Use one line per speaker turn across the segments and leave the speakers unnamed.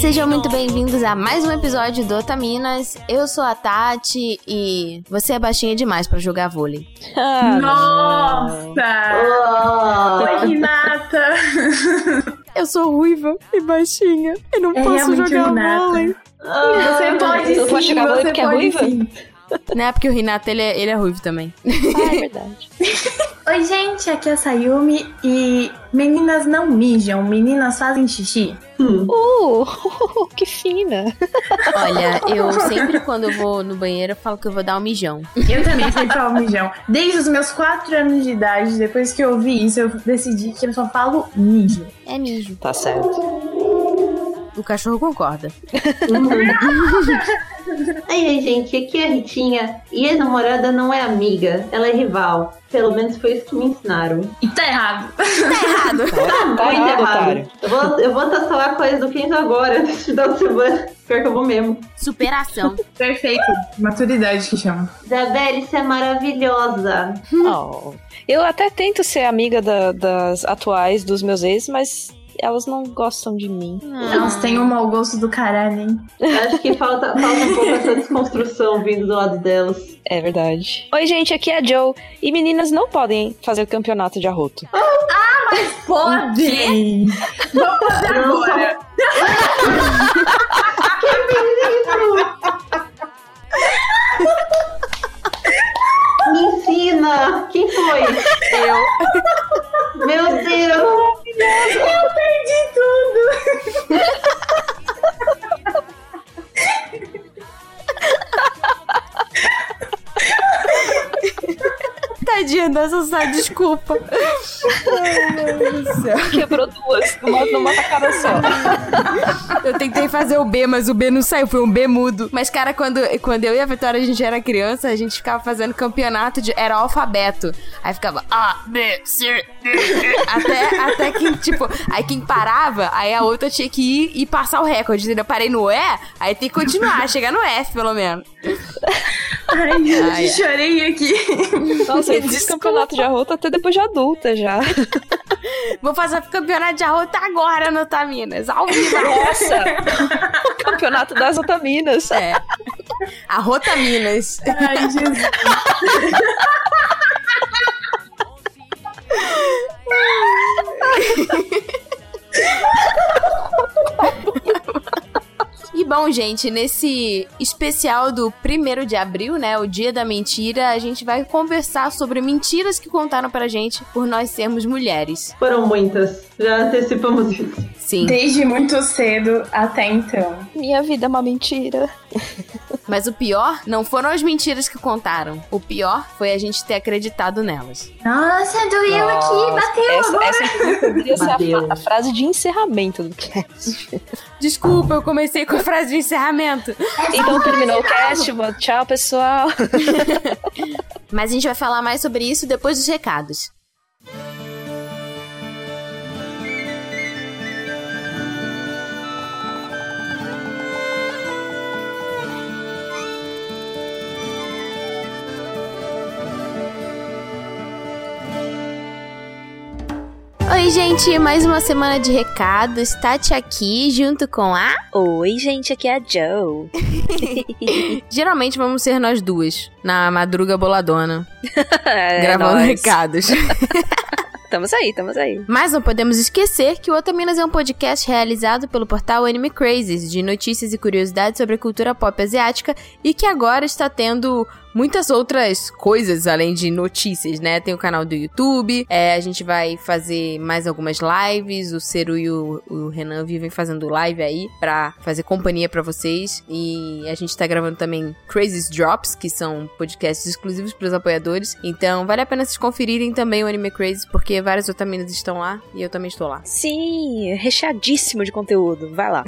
sejam muito bem-vindos a mais um episódio do Otaminas. Eu sou a Tati e você é baixinha demais pra jogar vôlei.
Ah, Nossa! Oi, Renata!
Eu sou ruiva e baixinha e não é posso jogar Renata. vôlei.
Ah, você pode sim, pode jogar vôlei porque é ruiva? Sim.
Não é porque o Renato ele é, ele é ruivo também.
Ah, é verdade.
Oi, gente, aqui é a Sayumi e meninas não mijam, meninas fazem xixi.
Hum. Uh, que fina.
Olha, eu sempre quando eu vou no banheiro eu falo que eu vou dar um mijão.
Eu também sempre falo mijão. Desde os meus 4 anos de idade, depois que eu ouvi isso, eu decidi que eu só falo mijo.
É mijo.
Tá certo.
O cachorro concorda.
Aí, gente, aqui é a Ritinha. E a namorada não é amiga, ela é rival. Pelo menos foi isso que me ensinaram.
E tá errado.
Tá errado.
Tá, tá muito errado. errado. Eu vou, eu vou tatuar coisa do Kenzo agora, final de semana. Pior que eu vou mesmo.
Superação.
Perfeito. Maturidade que chama.
Isabelle, você é maravilhosa.
Oh. Eu até tento ser amiga da, das atuais dos meus ex, mas elas não gostam de mim.
Elas têm um mau gosto do caralho, hein?
Acho que falta, falta um pouco essa desconstrução vindo do lado delas.
É verdade. Oi, gente, aqui é a Joe. E meninas não podem fazer o campeonato de arroto.
Ah, mas podem! Vamos fazer agora!
que menino! Me ensina! Quem foi?
Eu.
Meu Deus!
Eu perdi tudo!
Tadinha dessa só desculpa.
Ai, meu Deus do céu. Quebrou duas, numa, numa tacada só.
Eu tentei fazer o B, mas o B não saiu, foi um B mudo. Mas, cara, quando, quando eu e a Vitória a gente era criança, a gente ficava fazendo campeonato de. Era alfabeto. Aí ficava A, B, C, D, E. Até, até que, tipo, aí quem parava, aí a outra tinha que ir e passar o recorde. Entendeu? Eu parei no E, aí tem que continuar, chegar no F, pelo menos.
Ai, gente, Ai, chorei aqui.
Nossa, eu fiz campeonato de arroto até depois de adulta já.
Vou fazer campeonato de arroto agora no Otaminas, ao vivo.
Nossa! campeonato das Otaminas.
É. Arrotaminas.
Ai, Jesus.
Bom, gente, nesse especial do primeiro de abril, né, o dia da mentira, a gente vai conversar sobre mentiras que contaram pra gente por nós sermos mulheres.
Foram muitas, já antecipamos isso.
Sim.
Desde muito cedo até então.
Minha vida é uma mentira.
Mas o pior não foram as mentiras que contaram. O pior foi a gente ter acreditado nelas.
Nossa, doeu
Nossa,
aqui, bateu
essa,
agora.
essa poderia ser a, a, frase de encerramento do cast.
Desculpa, eu comecei com a frase de encerramento.
Então terminou o cast, tchau pessoal.
Mas a gente vai falar mais sobre isso depois dos recados. Oi, gente, mais uma semana de recados. Tati aqui, junto com a.
Oi, gente, aqui é a Joe.
Geralmente vamos ser nós duas, na madruga boladona,
é,
gravando
nós.
recados.
Estamos aí, estamos aí.
Mas não podemos esquecer que o Otaminas é um podcast realizado pelo portal Anime Crazes, de notícias e curiosidades sobre a cultura pop asiática, e que agora está tendo muitas outras coisas além de notícias, né? Tem o canal do YouTube, é, a gente vai fazer mais algumas lives, o Ceru e o, o Renan vivem fazendo live aí pra fazer companhia pra vocês e a gente tá gravando também Crazy Drops, que são podcasts exclusivos pros apoiadores, então vale a pena vocês conferirem também o Anime Crazy, porque várias otaminas estão lá e eu também estou lá.
Sim, recheadíssimo de conteúdo, vai lá.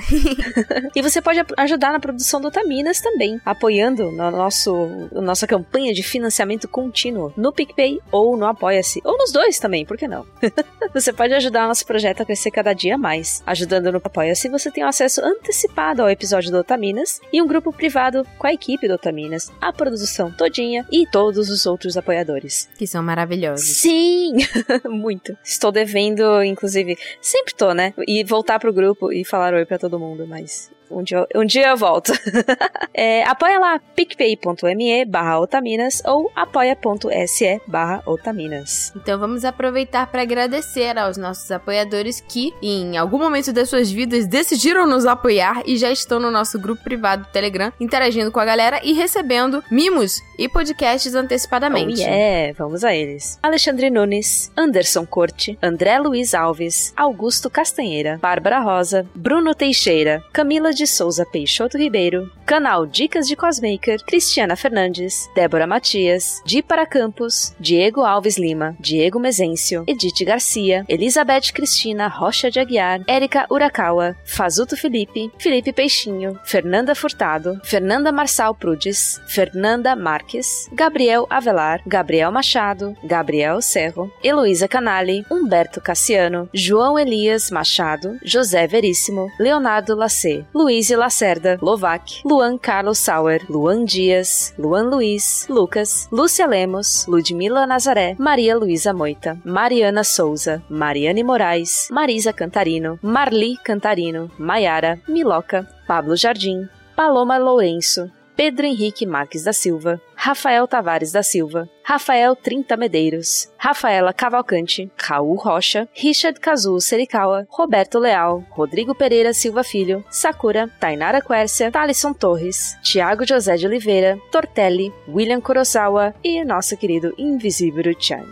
e você pode ajudar na produção do Otaminas também, apoiando no nosso, o nosso nossa campanha de financiamento contínuo no PicPay ou no Apoia-se, ou nos dois também, por que não? você pode ajudar o nosso projeto a crescer cada dia mais. Ajudando no Apoia-se, você tem um acesso antecipado ao episódio do Otaminas e um grupo privado com a equipe do Otaminas, a produção todinha e todos os outros apoiadores.
Que são maravilhosos.
Sim! Muito. Estou devendo, inclusive, sempre tô, né? E voltar pro grupo e falar oi pra todo mundo, mas um dia, um dia eu volto. é, apoia lá picpay.me barra otaminas ou apoia.se barra otaminas.
Então vamos aproveitar para agradecer aos nossos apoiadores que, em algum momento das suas vidas, decidiram nos apoiar e já estão no nosso grupo privado do Telegram, interagindo com a galera e recebendo mimos e podcasts antecipadamente.
Oh, yeah. Vamos a eles. Alexandre Nunes, Anderson Corte, André Luiz Alves, Augusto Castanheira, Bárbara Rosa, Bruno Teixeira, Camila de Souza Peixoto Ribeiro, canal Dicas de Cosmaker, Cristiana Fernandes, Débora Matias, Di para Campos, Diego Alves Lima, Diego Mezencio, Edith Garcia, Elizabeth Cristina Rocha de Aguiar, Érica Urakawa, Fazuto Felipe, Felipe Peixinho, Fernanda Furtado, Fernanda Marçal Prudes, Fernanda Marques, Gabriel Avelar, Gabriel Machado, Gabriel Serro, Heloísa Canali, Humberto Cassiano, João Elias Machado, José Veríssimo, Leonardo Lacê, Luiz Luiz Lacerda, Lovac, Luan Carlos Sauer, Luan Dias, Luan Luiz, Lucas, Lúcia Lemos, Ludmila Nazaré, Maria Luísa Moita, Mariana Souza, Mariane Moraes, Marisa Cantarino, Marli Cantarino, Maiara, Miloca, Pablo Jardim, Paloma Lourenço, Pedro Henrique Marques da Silva, Rafael Tavares da Silva, Rafael Trinta Medeiros, Rafaela Cavalcante, Raul Rocha, Richard Kazuo Serikawa, Roberto Leal, Rodrigo Pereira Silva Filho, Sakura, Tainara Quércia, Thalisson Torres, Tiago José de Oliveira, Tortelli, William Kurosawa e nosso querido Invisível Chan.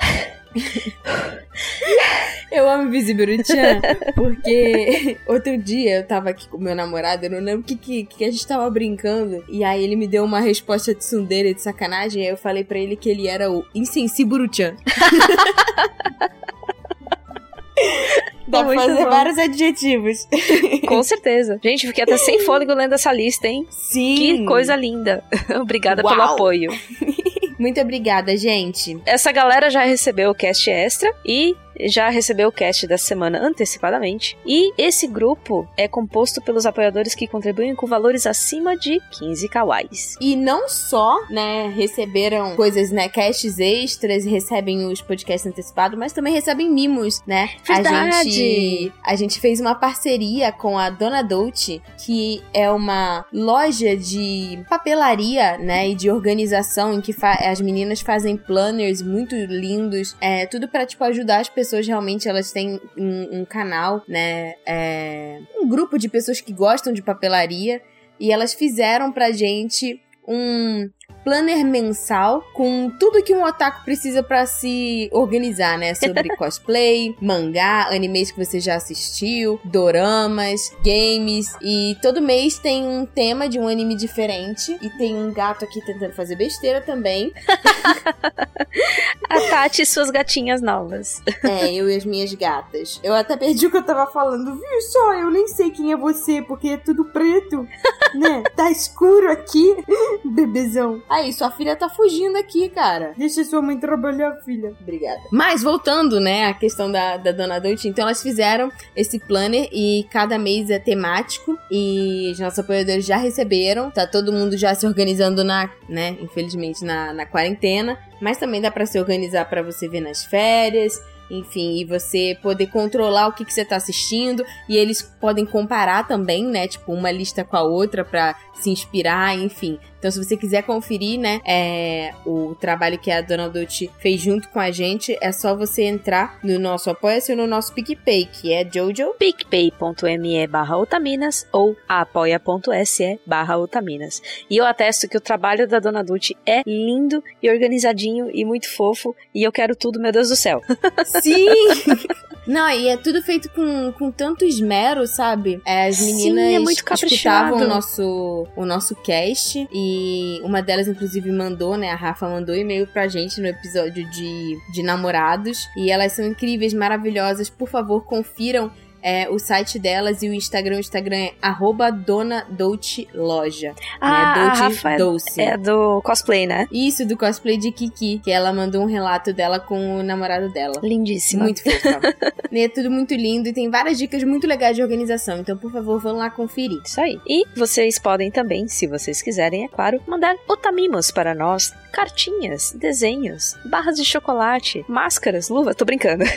Eu amo Invisibilichan, porque outro dia eu tava aqui com meu namorado, eu não lembro o que, que, que, a gente tava brincando, e aí ele me deu uma resposta de tsundere de sacanagem, e aí eu falei para ele que ele era o Insensiburu-chan. Dá pra fazer bom. vários adjetivos.
Com certeza. Gente, fiquei até sem fôlego lendo essa lista, hein?
Sim.
Que coisa linda. Obrigada Uau. pelo apoio.
Muito obrigada, gente.
Essa galera já recebeu o cast extra e já recebeu o cast da semana antecipadamente. E esse grupo é composto pelos apoiadores que contribuem com valores acima de 15 kawais.
E não só, né, receberam coisas, né, casts extras, recebem os podcasts antecipados, mas também recebem mimos, né?
Verdade.
A gente, a gente fez uma parceria com a Dona Dolce, que é uma loja de papelaria, né, e de organização em que as meninas fazem planners muito lindos, é tudo para tipo ajudar as pessoas pessoas realmente elas têm um, um canal, né? É, um grupo de pessoas que gostam de papelaria e elas fizeram pra gente um planner mensal com tudo que um otaku precisa para se organizar, né? Sobre cosplay, mangá, animes que você já assistiu, doramas, games e todo mês tem um tema de um anime diferente e tem um gato aqui tentando fazer besteira também.
A Tati e suas gatinhas novas.
É, eu e as minhas gatas. Eu até perdi o que eu tava falando. Viu só? Eu nem sei quem é você porque é tudo preto, né? Tá escuro aqui, bebezão. Aí, sua filha tá fugindo aqui, cara. Deixa sua mãe trabalhar, filha. Obrigada. Mas voltando, né, a questão da, da Dona Dolce. Então, elas fizeram esse planner e cada mês é temático. E os nossos apoiadores já receberam. Tá todo mundo já se organizando na, né, infelizmente, na, na quarentena. Mas também dá para se organizar para você ver nas férias enfim, e você poder controlar o que, que você tá assistindo. E eles podem comparar também, né? Tipo, uma lista com a outra para se inspirar, enfim. Então, se você quiser conferir, né, é, o trabalho que a Dona Dolce fez junto com a gente, é só você entrar no nosso Apoia-se ou no nosso PicPay, que é Jojo.
picpay.me barra otaminas ou apoia.se barra otaminas. E eu atesto que o trabalho da Dona Dolce é lindo e organizadinho e muito fofo, e eu quero tudo, meu Deus do céu.
Sim! Não, e é tudo feito com, com tanto esmero, sabe? É, as meninas
Sim, é muito
escutavam o nosso, o nosso cast e uma delas, inclusive, mandou, né? A Rafa mandou e-mail pra gente no episódio de, de namorados. E elas são incríveis, maravilhosas. Por favor, confiram é o site delas e o Instagram. O Instagram é arroba Dona Dolce Loja.
Ah,
né?
a
Dolce
Rafa é-
Doce.
É do cosplay, né?
Isso, do cosplay de Kiki, que ela mandou um relato dela com o namorado dela.
Lindíssima.
Muito fofa. É tudo muito lindo e tem várias dicas muito legais de organização. Então, por favor, vão lá conferir.
Isso aí. E vocês podem também, se vocês quiserem, é claro, mandar otamimos para nós. Cartinhas, desenhos, barras de chocolate, máscaras, luva. Tô brincando.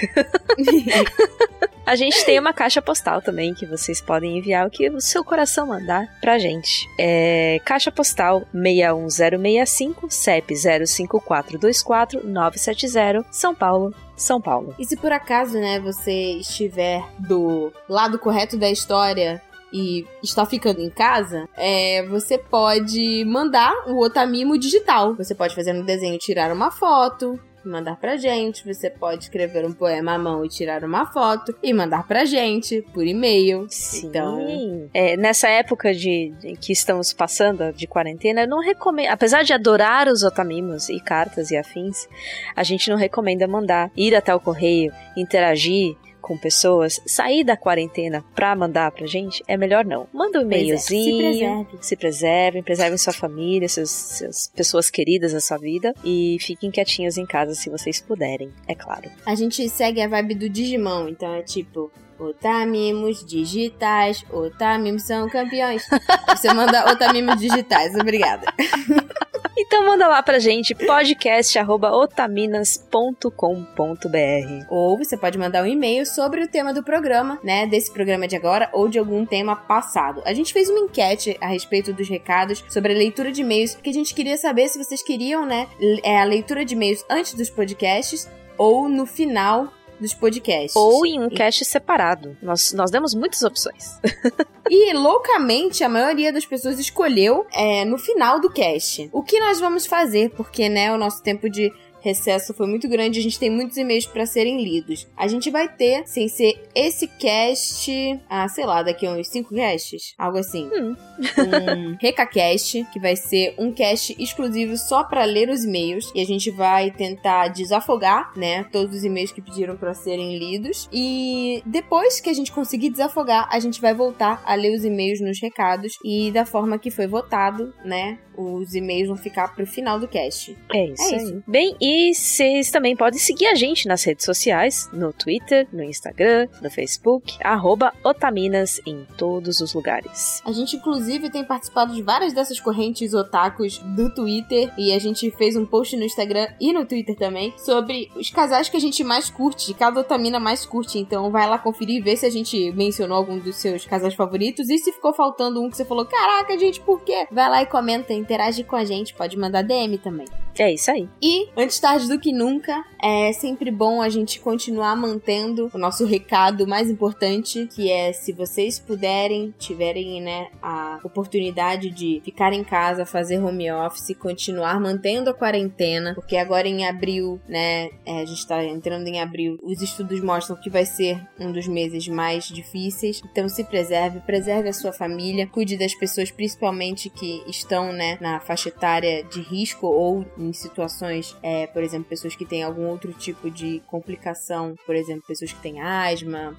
A gente tem uma caixa postal também que vocês podem enviar o que o seu coração mandar pra gente. É caixa postal 61065 CEP 05424 970 São Paulo, São Paulo.
E se por acaso, né, você estiver do lado correto da história e está ficando em casa, é, você pode mandar o Otamimo digital. Você pode fazer um desenho, tirar uma foto, mandar pra gente. Você pode escrever um poema à mão e tirar uma foto e mandar pra gente por e-mail.
Sim.
Então,
É, nessa época de, de que estamos passando de quarentena, eu não recomendo. Apesar de adorar os otamimos e cartas e afins, a gente não recomenda mandar ir até o correio, interagir com pessoas, sair da quarentena pra mandar pra gente, é melhor não. Manda um
Pois é,
e-mailzinho.
se preserve.
se preservem, preservem sua família, seus, suas pessoas queridas da sua vida e fiquem quietinhos em casa se vocês puderem, é claro.
a gente segue a vibe do Digimon. Então é tipo. Otamimos digitais, Otamimos são campeões. Você manda Otamimos digitais, obrigada.
Então manda lá pra gente podcast@otaminas.com.br.
Ou você pode mandar um e-mail sobre o tema do programa, né? Desse programa de agora ou de algum tema passado. A gente fez uma enquete a respeito dos recados sobre a leitura de e-mails, porque a gente queria saber se vocês queriam, né? é, a leitura de e-mails antes dos podcasts ou no final dos podcasts.
Ou em um cast separado. Nós, nós demos muitas opções.
E loucamente a maioria das pessoas escolheu é, no final do cast. O que nós vamos fazer? Porque, né, o nosso tempo de recesso foi muito grande, a gente tem muitos e-mails para serem lidos. A gente vai ter, sem ser esse cast, ah, sei lá, daqui a uns 5 casts, algo assim.
Hum.
Um RecaCast, que vai ser um cast exclusivo só para ler os e-mails. E a gente vai tentar desafogar, né, todos os e-mails que pediram para serem lidos. E depois que a gente conseguir desafogar, a gente vai voltar a ler os e-mails nos recados. E da forma que foi votado, né, os e-mails vão ficar pro final do cast.
É isso,
É isso.
Bem, e vocês também podem seguir a gente nas redes sociais, no Twitter, no Instagram, no Facebook, arroba Otaminas em todos os lugares.
A gente, inclusive, tem participado de várias dessas correntes otakus do Twitter. E a gente fez um post no Instagram e no Twitter também sobre os casais que a gente mais curte, cada otamina mais curte. Então vai lá conferir e ver se a gente mencionou algum dos seus casais favoritos. E se ficou faltando um que você falou, caraca, gente, por quê? Vai lá e comenta, interage com a gente. Pode mandar DM também.
É isso aí.
E, antes tarde do que nunca, é sempre bom a gente continuar mantendo o nosso recado mais importante, que é se vocês puderem, tiverem, né, a oportunidade de ficar em casa, fazer home office, continuar mantendo a quarentena, porque agora em abril, né, é, a gente tá entrando em abril, os estudos mostram que vai ser um dos meses mais difíceis, então se preserve, preserve a sua família, cuide das pessoas principalmente que estão, né, na faixa etária de risco ou em situações, é, por exemplo, pessoas que têm algum outro tipo de complicação, por exemplo, pessoas que têm asma,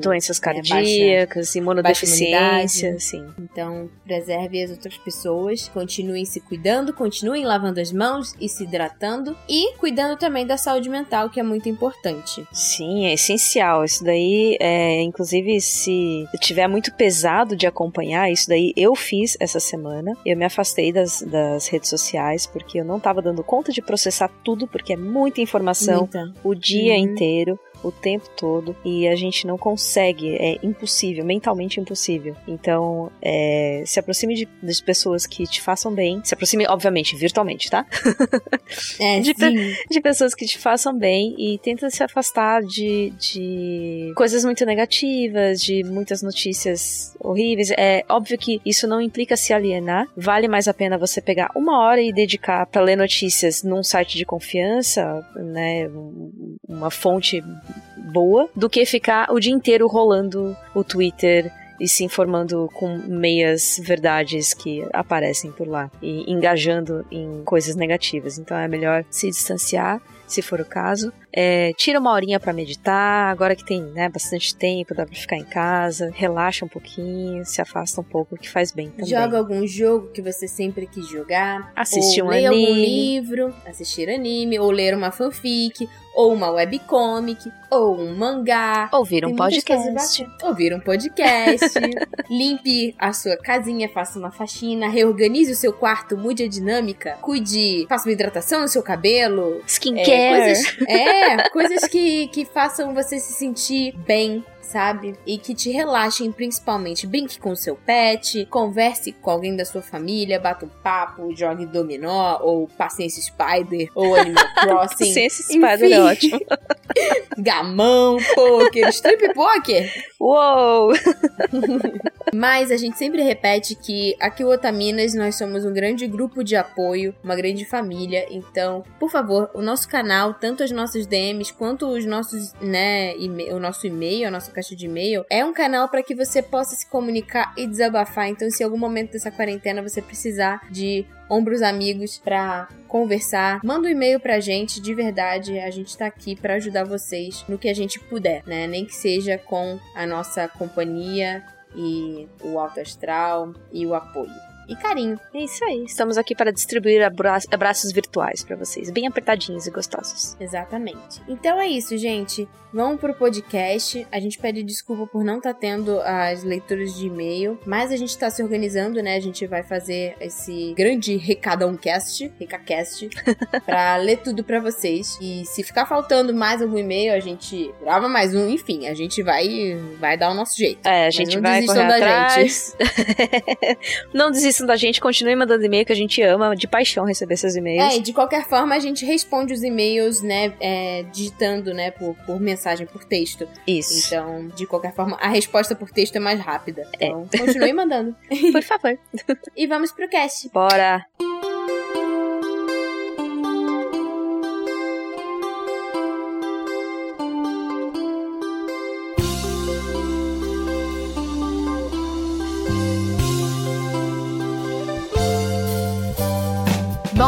Doenças
é, baixa-
cardíacas, imunodeficiência,
imunidade.
sim.
Então, preserve as outras pessoas, continuem se cuidando, continuem lavando as mãos e se hidratando e cuidando também da saúde mental, que é muito importante.
Sim, é essencial. Isso daí, é, inclusive, se tiver muito pesado de acompanhar, isso daí eu fiz essa semana. Eu me afastei das, das redes sociais porque eu não tava dando conta de processar tudo, porque é muita informação
Muita.
o dia
Uhum.
inteiro. O tempo todo e a gente não consegue, é impossível, mentalmente impossível. Então, é, se aproxime de, de pessoas que te façam bem. Se aproxime, obviamente, virtualmente, tá?
É,
De
sim.
de pessoas que te façam bem e tenta se afastar de, de coisas muito negativas, de muitas notícias horríveis. É óbvio que isso não implica se alienar. Vale mais a pena você pegar uma hora e dedicar para ler notícias num site de confiança, né, um- uma fonte boa, do que ficar o dia inteiro rolando o Twitter e se informando com meias verdades que aparecem por lá e engajando em coisas negativas. Então é melhor se distanciar se for o caso. É, tira uma horinha para meditar, agora que tem né, bastante tempo, dá pra ficar em casa, relaxa um pouquinho, se afasta um pouco, que faz bem também.
Joga algum jogo que você sempre quis jogar.
Assistir um
ler
anime.
algum livro, assistir anime, ou ler uma fanfic, ou uma webcomic, ou um mangá.
Ouvir um podcast.
Ouvir um podcast. limpe a sua casinha, faça uma faxina, reorganize o seu quarto, mude a dinâmica, cuide, faça uma hidratação no seu cabelo. É,
Skincare.
coisas, é, coisas que, que façam você se sentir bem. Sabe? E que te relaxem principalmente. Brinque com o seu pet, converse com alguém da sua família, bata um papo, jogue dominó, ou Paciência Spider, ou Animal Crossing.
Esse spider é ótimo.
Gamão, poker, strip poker.
Uou!
Mas a gente sempre repete que aqui o Otaminas nós somos um grande grupo de apoio, uma grande família. Então, por favor, o nosso canal, tanto as nossas DMs quanto os nossos, né, o nosso e-mail, a nossa caixa de e-mail, é um canal para que você possa se comunicar e desabafar. Então, se em algum momento dessa quarentena você precisar de ombros amigos pra conversar, manda um e-mail pra gente, de verdade, a gente tá aqui pra ajudar vocês no que a gente puder, né? Nem que seja com a nossa companhia e o alto astral e o apoio. E carinho.
É isso aí. Estamos aqui para distribuir abra- abraços virtuais para vocês, bem apertadinhos e gostosos.
Exatamente. Então é isso, gente. Vamos pro podcast. A gente pede desculpa por não estar tendo as leituras de e-mail, mas a gente tá se organizando, né? A gente vai fazer esse grande recadão cast, recacast, pra ler tudo pra vocês. E se ficar faltando mais algum e-mail, a gente grava mais um. Enfim, a gente vai vai dar o nosso jeito.
É, a gente
não
vai correr
da
atrás. não desistam da gente, continuem mandando e-mail que a gente ama de paixão receber seus e-mails.
É, e de qualquer forma a gente responde os e-mails, né, é, digitando, né, por, por mensagem, por texto.
Isso.
Então, de qualquer forma, a resposta por texto é mais rápida. Então, continue mandando.
Por favor.
E vamos pro cast.
Bora.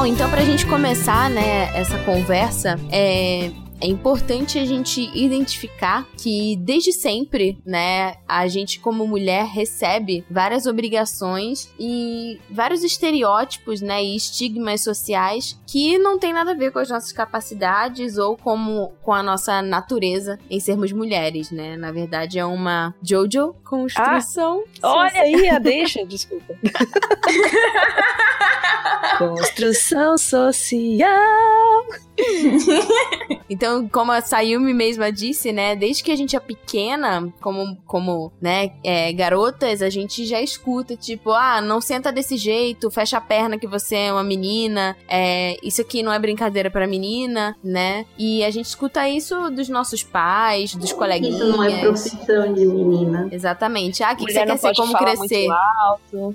Bom, então pra gente começar, né, essa conversa, é, é importante a gente identificar que desde sempre, né, a gente como mulher recebe várias obrigações e vários estereótipos, né, e estigmas sociais que não tem nada a ver com as nossas capacidades ou como com a nossa natureza em sermos mulheres, né? Na verdade é uma Jojo construção.
Olha aí a deixa, desculpa. Construção social.
Então, como a Sayumi mesma disse, né, desde que a gente é pequena, como, como né, é, garotas, a gente já escuta, tipo, ah, não senta desse jeito, fecha a perna que você é uma menina, é, isso aqui não é brincadeira pra menina, né? E a gente escuta isso dos nossos pais, dos coleguinhas.
Isso não é profissão de menina.
Exatamente. Ah, o que, que você quer ser? Como crescer?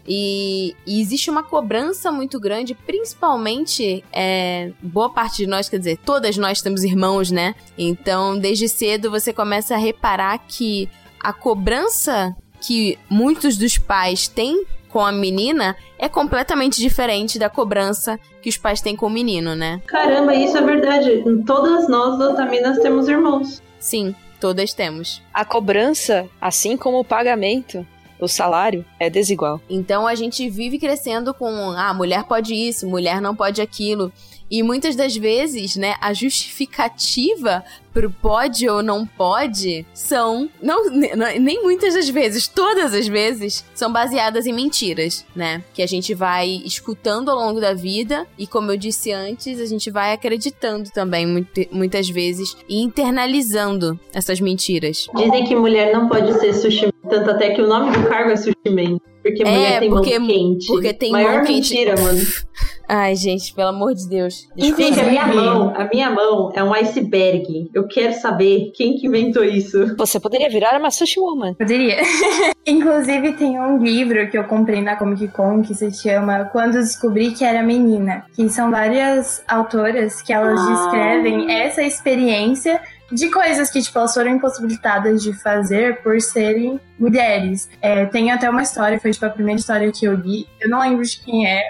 E, e existe uma cobrança muito grande, principalmente é, boa parte de nós, quer dizer, todas nós temos irmãos, né? Então, desde cedo você começa a reparar que a cobrança que muitos dos pais têm com a menina é completamente diferente da cobrança que os pais têm com o menino, né?
Caramba, isso é verdade. Todas nós, otaminas, temos irmãos.
Sim, todas temos.
A cobrança, assim como o pagamento, o salário, é desigual.
Então a gente vive crescendo com, ah, mulher pode isso, mulher não pode aquilo. E muitas das vezes, né, a justificativa pro pode ou não pode são, não, ne- nem muitas das vezes, todas as vezes, são baseadas em mentiras, né? Que a gente vai escutando ao longo da vida e, como eu disse antes, a gente vai acreditando também muitas vezes e internalizando essas mentiras.
Dizem que mulher não pode ser sushi tanto até que o nome do cargo é sushi man. Porque
É,
mulher tem
porque-
mão quente.
porque tem
Maior
mão quente.
mentira, mano.
Ai, gente, pelo amor de Deus. Desculpa.
Gente, a minha mão, a minha mão é um iceberg. Eu quero saber quem que inventou isso.
Você poderia virar uma sushi woman.
Poderia. Inclusive, tem um livro que eu comprei na Comic Con que se chama Quando Descobri que Era Menina. Que são várias autoras que elas
Ah.
descrevem essa experiência de coisas que, tipo, elas foram impossibilitadas de fazer por serem mulheres. É, tem até uma história, foi tipo a primeira história que eu li. Eu não lembro de quem é,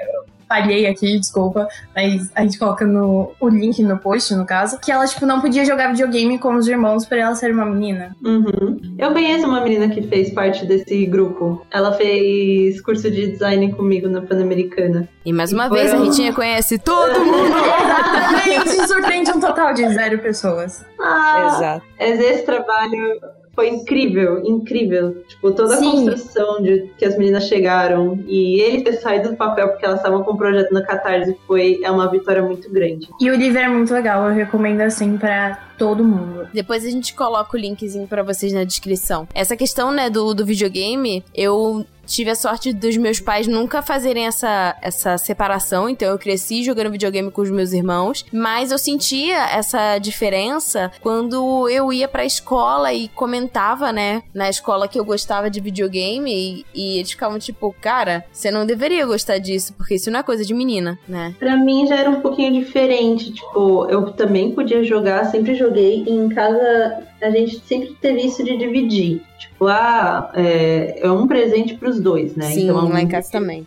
falhei aqui, desculpa, mas a gente coloca no, o link no post, no caso, que ela, tipo, não podia jogar videogame com os irmãos por ela ser uma menina.
Uhum. Eu conheço uma menina que fez parte desse grupo. Ela fez curso de design comigo na Pan-Americana.
E mais uma e vez a Ritinha conhece todo mundo!
Exatamente! Surpreende um total de zero pessoas.
Ah, Exato. Esse trabalho foi incrível, incrível. Tipo, toda a Sim. construção de que as meninas chegaram e ele ter saído do papel porque elas estavam com o um projeto na Catarse foi é uma vitória muito grande.
E o livro é muito legal, eu recomendo assim para todo mundo.
Depois a gente coloca o linkzinho para vocês na descrição. Essa questão, né, do, do videogame, eu tive a sorte dos meus pais nunca fazerem essa, essa separação, então eu cresci jogando videogame com os meus irmãos, mas eu sentia essa diferença quando eu ia pra escola e comentava, né, na escola que eu gostava de videogame e, e eles ficavam tipo, cara, você não deveria gostar disso, porque isso não é coisa de menina, né?
Pra mim já era um pouquinho diferente, tipo, eu também podia jogar, sempre joguei, em casa a gente sempre teve isso de dividir. Tipo, ah, é, é um presente para os dois, né?
Sim, então, lá em casa também.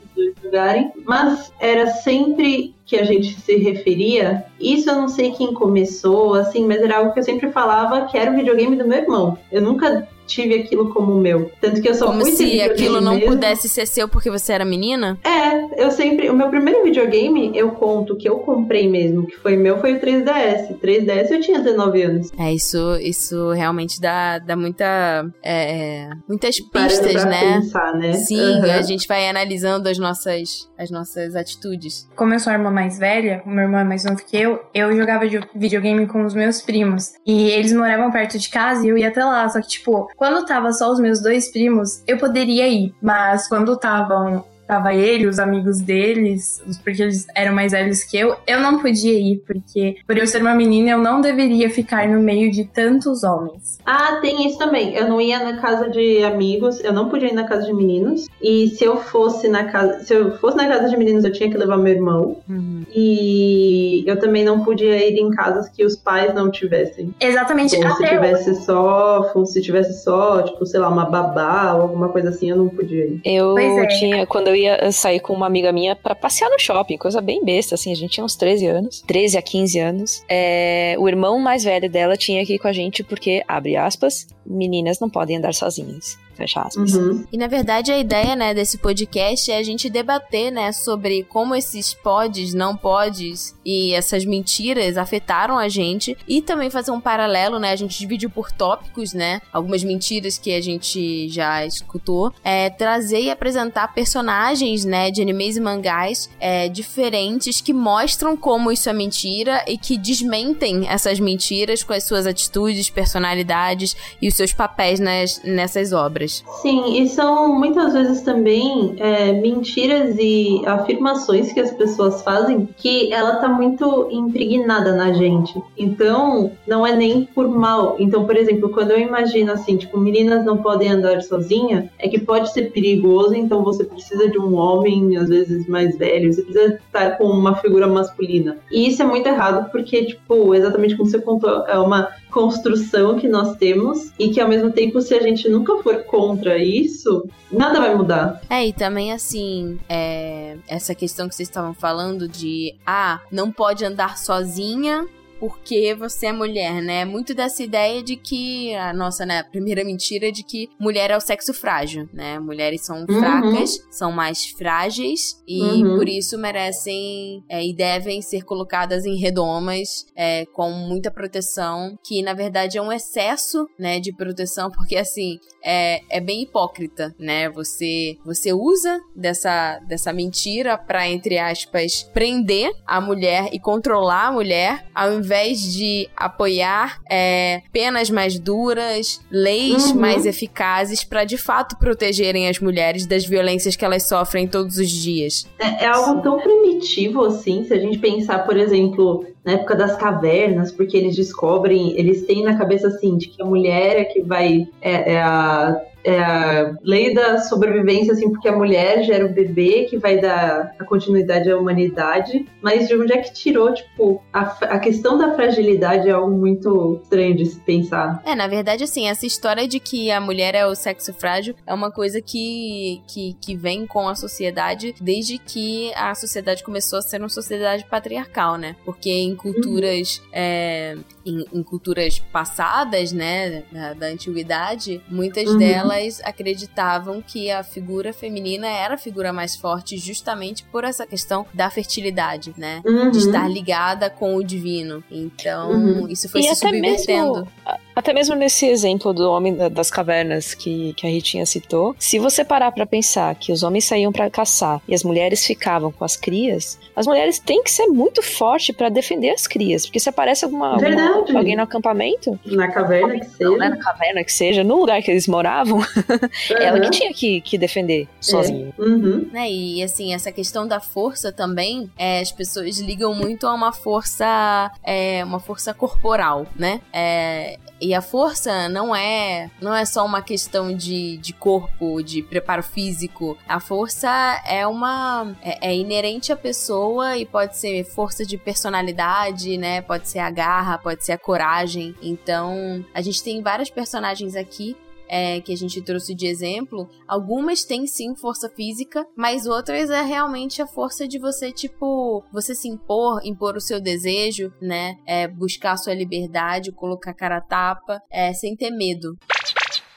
Mas era sempre que a gente se referia, isso eu não sei quem começou, assim, mas era algo que eu sempre falava que era o videogame do meu irmão. Eu nunca tive aquilo como meu. Tanto que eu só
como
fui
se aquilo não mesmo. pudesse ser seu porque você era menina?
É, eu sempre. O meu primeiro videogame, eu conto que eu comprei mesmo, que foi meu, foi o 3DS. 3DS eu tinha 19 anos.
É, isso, isso realmente dá, dá muita. É, muitas pistas, né?
Pensar, né?
Sim, uhum. a gente vai analisando as nossas, as nossas atitudes.
Como eu sou a irmã mais velha, o meu irmão é mais novo que eu, eu jogava videogame com os meus primos. E eles moravam perto de casa e eu ia até lá. Só que, tipo, quando tava só os meus dois primos, eu poderia ir. Mas quando estavam tava ele, os amigos deles, porque eles eram mais velhos que eu, eu não podia ir, porque por eu ser uma menina, eu não deveria ficar no meio de tantos homens.
Ah, tem isso também. Eu não ia na casa de amigos, eu não podia ir na casa de meninos. E se eu fosse na casa, se eu fosse na casa de meninos, eu tinha que levar meu irmão. Uhum. E eu também não podia ir em casas que os pais não tivessem.
Exatamente.
Ou se tivesse só, se tivesse só, tipo, sei lá, uma babá ou alguma coisa assim, eu não podia ir.
Eu é. tinha, quando eu ia sair com uma amiga minha para passear no shopping, coisa bem besta, assim, a gente tinha uns 13 anos, 13 a 15 anos. É, o irmão mais velho dela tinha que ir com a gente porque, abre aspas, meninas não podem andar sozinhas. Fecha aspas.
Uhum. E na verdade a ideia, né, desse podcast é a gente debater, né, sobre como esses pods, não pods e essas mentiras afetaram a gente e também fazer um paralelo, né, a gente dividiu por tópicos, né, algumas mentiras que a gente já escutou, é, trazer e apresentar personagens, né, de animes e mangás é, diferentes que mostram como isso é mentira e que desmentem essas mentiras com as suas atitudes, personalidades e os seus papéis nas, nessas obras.
Sim, e são muitas vezes também é, mentiras e afirmações que as pessoas fazem que ela tá muito impregnada na gente. Então, não é nem por mal. Então, por exemplo, quando eu imagino assim, tipo, meninas não podem andar sozinha, é que pode ser perigoso, então você precisa de um homem, às vezes mais velho, você precisa estar com uma figura masculina. E isso é muito errado porque, tipo, exatamente como você contou, é uma construção que nós temos e que ao mesmo tempo se a gente nunca for contra isso, nada vai mudar.
É, e também assim, é, essa questão que vocês estavam falando de ah, não pode andar sozinha porque você é mulher, né? Muito dessa ideia de que a nossa, né, primeira mentira é de que mulher é o sexo frágil, né? Mulheres são uhum. fracas, são mais frágeis e uhum. por isso merecem é, e devem ser colocadas em redomas é, com muita proteção, que na verdade é um excesso, né, de proteção, porque assim é, é bem hipócrita, né? Você você usa dessa dessa mentira para entre aspas prender a mulher e controlar a mulher ao invés invés de apoiar é, penas mais duras, leis uhum. mais eficazes para de fato protegerem as mulheres das violências que elas sofrem todos os dias.
É, é algo tão primitivo assim, se a gente pensar, por exemplo, na época das cavernas, porque eles descobrem, eles têm na cabeça assim, de que a mulher é que vai, é, é a é a lei da sobrevivência, assim, porque a mulher gera o bebê que vai dar a continuidade à humanidade, mas de onde é que tirou, tipo, a, a questão da fragilidade é algo muito estranho de se pensar.
É, na verdade, assim, essa história de que a mulher é o sexo frágil é uma coisa que, que, que vem com a sociedade desde que a sociedade começou a ser uma sociedade patriarcal, né? Porque em culturas, uhum. é, em, em, culturas passadas, né, da, da antiguidade, muitas uhum. delas acreditavam que a figura feminina era a figura mais forte justamente por essa questão da fertilidade, né? Uhum. De estar ligada com o divino. Então, uhum. isso foi e se subvertendo.
Mesmo, até mesmo nesse exemplo do homem das cavernas que, que a Ritinha citou, se você parar para pensar que os homens saíam para caçar e as mulheres ficavam com as crias, as mulheres têm que ser muito fortes para defender as crias, porque se aparece alguma, alguma, alguém no acampamento,
na caverna que seja,
né, na caverna que seja, no lugar que eles moravam, uhum. ela que tinha que, que defender sozinha.
É. Uhum.
Né, e assim, essa questão da força também, é, as pessoas ligam muito a uma força, é, uma força corporal, né? É, e a força não é não é só uma questão de, de corpo, de preparo físico. A força é uma é, é, inerente à pessoa e pode ser força de personalidade, né? Pode ser a garra, pode ser a coragem. Então, a gente tem várias personagens aqui é, que a gente trouxe de exemplo, algumas têm sim força física, mas outras é realmente a força de você, tipo, você se impor, impor o seu desejo, né? É, buscar a sua liberdade, colocar cara a tapa, é, sem ter medo.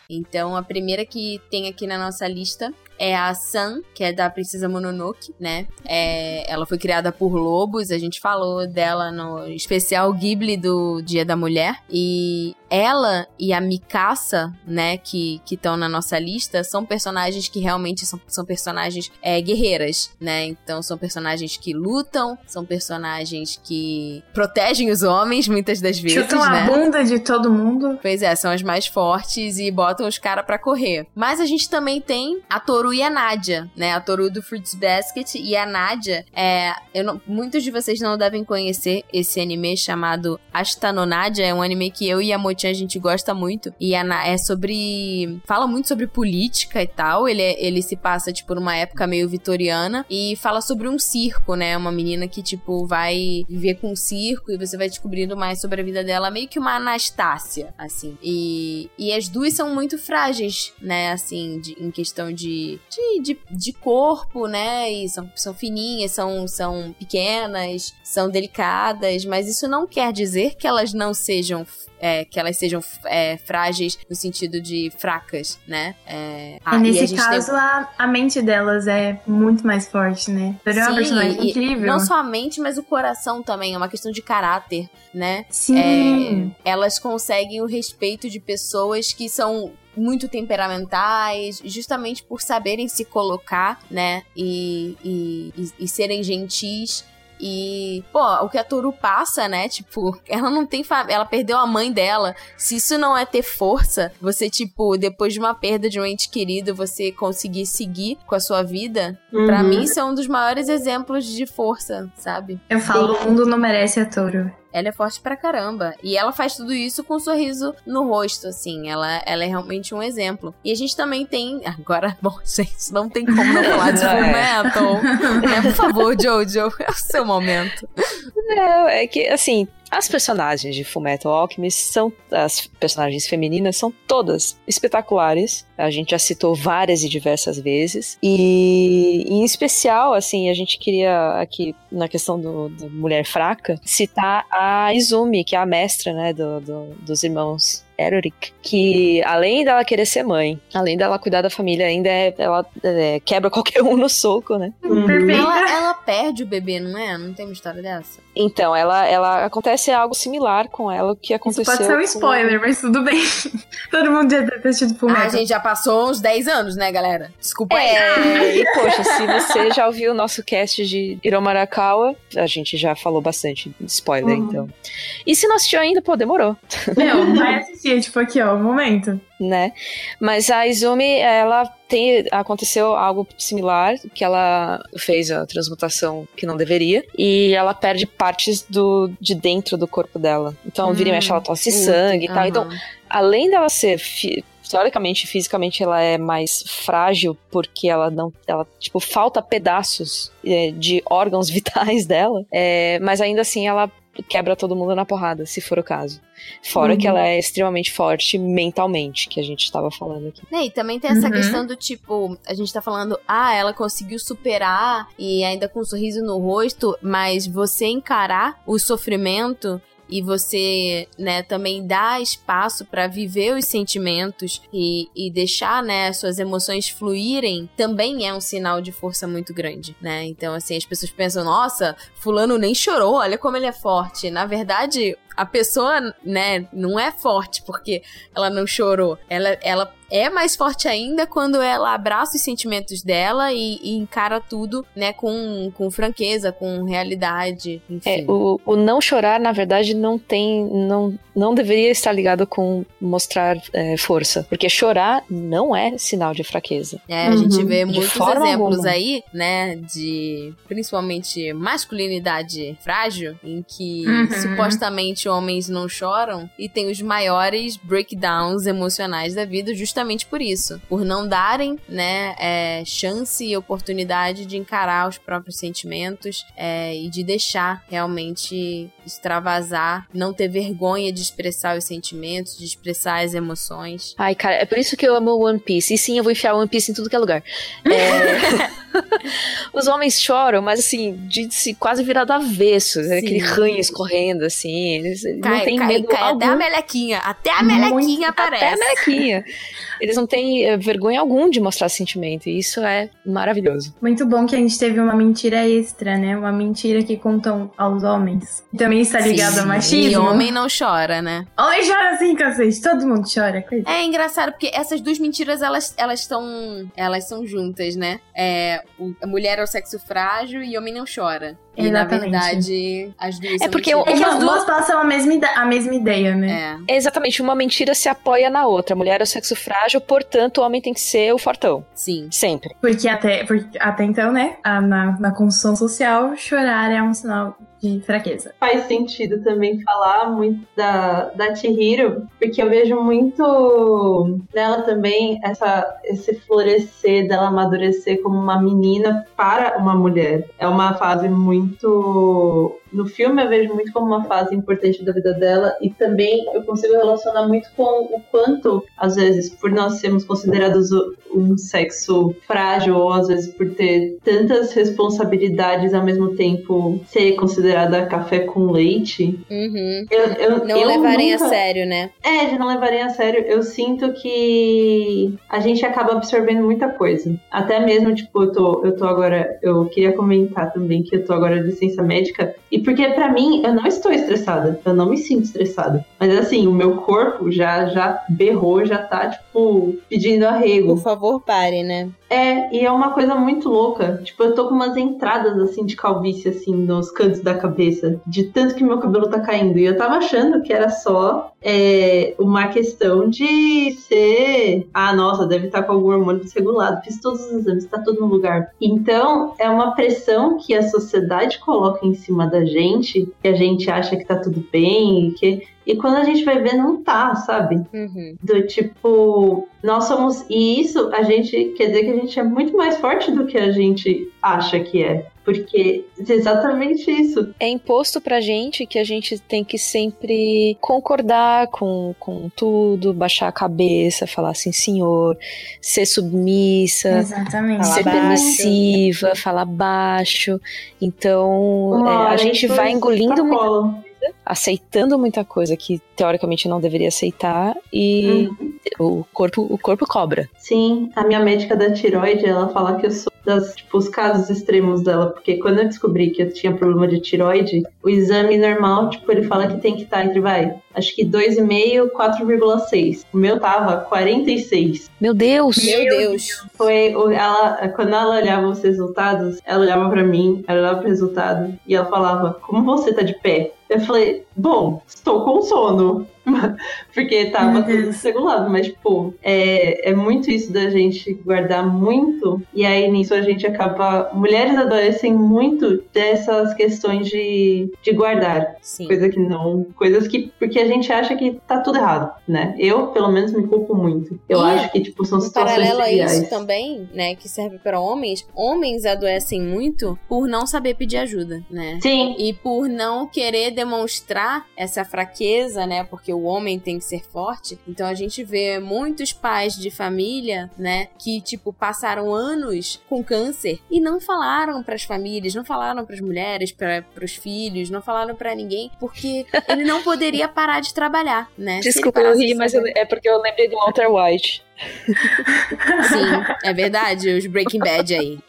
Então, a primeira que tem aqui na nossa lista é a San, que é da Princesa Mononoke, né? É, ela foi criada por lobos, a gente falou dela no especial Ghibli do Dia da Mulher. E ela e a Mikasa, né, que estão na nossa lista, são personagens que realmente são, são personagens é, guerreiras, né? Então são personagens que lutam, são personagens que protegem os homens muitas das vezes.
Chutam
né?
a bunda de todo mundo.
Pois é, são as mais fortes e botam os caras para correr. Mas a gente também tem a Toru e a Nadia, né? A Toru do Fruits Basket e a Nadia, é, não, muitos de vocês não devem conhecer esse anime chamado Ashita Nadia, é um anime que eu e a Motinha a gente gosta muito e é sobre fala muito sobre política e tal. Ele é, ele se passa tipo numa época meio vitoriana e fala sobre um circo, né? Uma menina que tipo vai viver com um circo e você vai descobrindo mais sobre a vida dela, meio que uma Anastácia, assim. E, e as duas são muito frágeis, né? Assim, de, em questão de, de, de, de, corpo, né? E são, são fininhas, são, são pequenas, são delicadas, mas isso não quer dizer que elas não sejam é, que elas sejam é, frágeis no sentido de fracas, né?
É, ah, nesse caso, tem... a, a mente delas é muito mais forte, né?
Sim, é uma personagem incrível. Não só a mente, mas o coração também. É uma questão de caráter, né?
Sim.
É, elas conseguem o respeito de pessoas que são muito temperamentais, justamente por saberem se colocar, né? E, e, e, e serem gentis e, pô, o que a Toru passa, né? Tipo, ela não tem família, ela perdeu a mãe dela. Se isso não é ter força, você, tipo, depois de uma perda de um ente querido, você conseguir seguir com a sua vida, uhum. para mim isso é um dos maiores exemplos de força, sabe?
Eu falo, o mundo não merece a Toru.
Ela é forte pra caramba. E ela faz tudo isso com um sorriso no rosto, assim. Ela, ela é realmente um exemplo. E a gente também tem. Agora, bom, gente, não tem como não falar de Full Metal. é, por favor, Jojo, é o seu momento.
Não, é que, assim, as personagens de Fullmetal Alchemist são as personagens femininas são todas espetaculares. A gente já citou várias e diversas vezes e em especial assim a gente queria aqui na questão do, do mulher fraca citar a Izumi que é a mestra né do, do dos irmãos Eroric, que além dela querer ser mãe, além dela cuidar da família, ainda é, ela é, quebra qualquer um no soco, né?
Uhum. Ela, ela, perde o bebê, não é? Não tem uma história dessa?
Então, ela, ela acontece algo similar com ela, que aconteceu. Isso
pode ser um spoiler, com... mas tudo bem. Todo mundo já deve ter Fullmetal.
Ah, a gente já passou uns 10 anos, né, galera? Desculpa
aí. É, e poxa, se você já ouviu o nosso cast de Hiromarakawa, a gente já falou bastante de spoiler, uhum. então. E se não assistiu ainda, pô, demorou.
Meu, vai assistir
tipo aqui, ó, o momento.
Né? Mas a Izumi, ela tem. Aconteceu algo similar, que ela fez a transmutação que não deveria, e ela perde partes do, de dentro do corpo dela. Então, hum, vira e mexe, ela tosse sangue e tal. Então, além dela ser teoricamente, fisicamente, ela é mais frágil porque ela não. Ela, tipo, falta pedaços é, de órgãos vitais dela. É, mas ainda assim ela quebra todo mundo na porrada, se for o caso. Fora uhum. que ela é extremamente forte mentalmente, que a gente estava falando aqui.
É, e também tem essa uhum. questão do tipo, a gente tá falando, ah, ela conseguiu superar e ainda com um sorriso no rosto, mas você encarar o sofrimento e você, né, também dá espaço para viver os sentimentos e, e deixar, né, suas emoções fluírem, também é um sinal de força muito grande, né? Então, assim, as pessoas pensam, nossa, fulano nem chorou, olha como ele é forte. Na verdade, a pessoa, né, não é forte porque ela não chorou. Ela, ela é mais forte ainda quando ela abraça os sentimentos dela e, e encara tudo, né, com, com franqueza, com realidade, enfim.
É, o, o não chorar, na verdade, não tem, não, não deveria estar ligado com mostrar é, força, porque chorar não é sinal de fraqueza.
É, a uhum. gente vê muitos exemplos alguma. aí, né, de principalmente masculinidade frágil, em que uhum. supostamente homens não choram e tem os maiores breakdowns emocionais da vida justamente por isso, por não darem, né, é, chance e oportunidade de encarar os próprios sentimentos é, e de deixar realmente extravasar, não ter vergonha de expressar os sentimentos, de expressar as emoções.
Ai, cara, é por isso que eu amo One Piece. E sim, eu vou enfiar One Piece em tudo que é lugar. É... Os homens choram, mas assim, de se quase virado avesso, né? aquele ranho escorrendo, assim. Eles cai, não tem cai, medo
cai algum. até a melequinha, até a melequinha Muito, aparece.
Até a melequinha. Eles não têm eh, vergonha algum de mostrar sentimento, e isso é maravilhoso.
Muito bom que a gente teve uma mentira extra, né? Uma mentira que contam aos homens. Também está ligado ao machismo.
E homem não chora, né?
Homem chora sim, cacete. Todo mundo chora. Coisa.
É engraçado, porque essas duas mentiras, elas elas estão elas são juntas, né? É, a mulher é o sexo frágil e homem não chora. E Exatamente. na verdade, as duas
é porque
é que as duas passam a mesma, a mesma ideia,
né? É. Exatamente, uma mentira se apoia na outra. A mulher é o sexo frágil, portanto, o homem tem que ser o fortão.
Sim.
Sempre.
Porque até, porque até então, né, na, na construção social, chorar é um sinal de fraqueza. Faz sentido também falar muito da, da Chihiro, porque eu vejo muito nela também essa, esse florescer dela amadurecer como uma menina para uma mulher. É uma fase muito no filme eu vejo muito como uma fase importante da vida dela e também eu consigo relacionar muito com o quanto, às vezes, por nós sermos considerados um sexo frágil ou às vezes por ter tantas responsabilidades ao mesmo tempo ser considerada café com leite.
Uhum. Eu, eu, não eu levarem nunca... a sério, né?
É, de não levarem a sério. Eu sinto que a gente acaba absorvendo muita coisa. Até mesmo, tipo, eu tô, eu tô agora. Eu queria comentar também que eu tô agora de licença médica e porque para mim, eu não estou estressada, eu não me sinto estressada. Mas assim, o meu corpo já já berrou, já tá tipo pedindo arrego.
Por favor, pare, né?
É, e é uma coisa muito louca. Tipo, eu tô com umas entradas assim de calvície assim nos cantos da cabeça, de tanto que meu cabelo tá caindo. E eu tava achando que era só é, uma questão de ser, ah, nossa, deve estar tá com algum hormônio desregulado. Fiz todos os exames, tá tudo no lugar. Então, é uma pressão que a sociedade coloca em cima da gente, que a gente acha que tá tudo bem, que e quando a gente vai ver, não tá, sabe?
Uhum.
Do tipo, nós somos. E isso a gente quer dizer que a gente é muito mais forte do que a gente acha que é. Porque é exatamente isso.
É imposto pra gente que a gente tem que sempre concordar com, com tudo, baixar a cabeça, falar assim, senhor, ser submissa,
exatamente.
ser baixo. permissiva, falar baixo. Então, é, a gente vai engolindo muito aceitando muita coisa que teoricamente não deveria aceitar e uhum. o corpo o corpo cobra.
Sim, a minha médica da tiroide, ela fala que eu sou das, tipo, os casos extremos dela, porque quando eu descobri que eu tinha problema de tiroide, o exame normal, tipo, ele fala que tem que estar entre, vai, acho que 2,5, 4,6. O meu tava 46.
Meu Deus!
Meu Deus!
Foi, ela, quando ela olhava os resultados, ela olhava para mim, ela olhava pro resultado e ela falava, como você tá de pé? Eu falei, bom, estou com sono. Porque tava tudo segurado, mas, tipo, é, é muito isso da gente guardar muito, e aí nisso a gente acaba. Mulheres adoecem muito dessas questões de, de guardar.
Sim.
Coisa que não. Coisas que. Porque a gente acha que tá tudo errado, né? Eu, pelo menos, me culpo muito. Eu
E,
acho que, tipo, são situações
paralelo a isso também, né, que serve para homens, homens adoecem muito por não saber pedir ajuda, né?
Sim.
E por não querer demonstrar essa fraqueza, né? Porque o homem tem que ser forte. Então a gente vê muitos pais de família, né? Que, tipo, passaram anos com câncer e não falaram pras famílias, não falaram pras mulheres, para pros filhos, não falaram pra ninguém, porque ele não poderia parar de trabalhar, né?
Desculpa, eu
parasse de
ri, mas eu- é porque eu lembrei do Walter White.
Sim, é verdade, os Breaking Bad aí.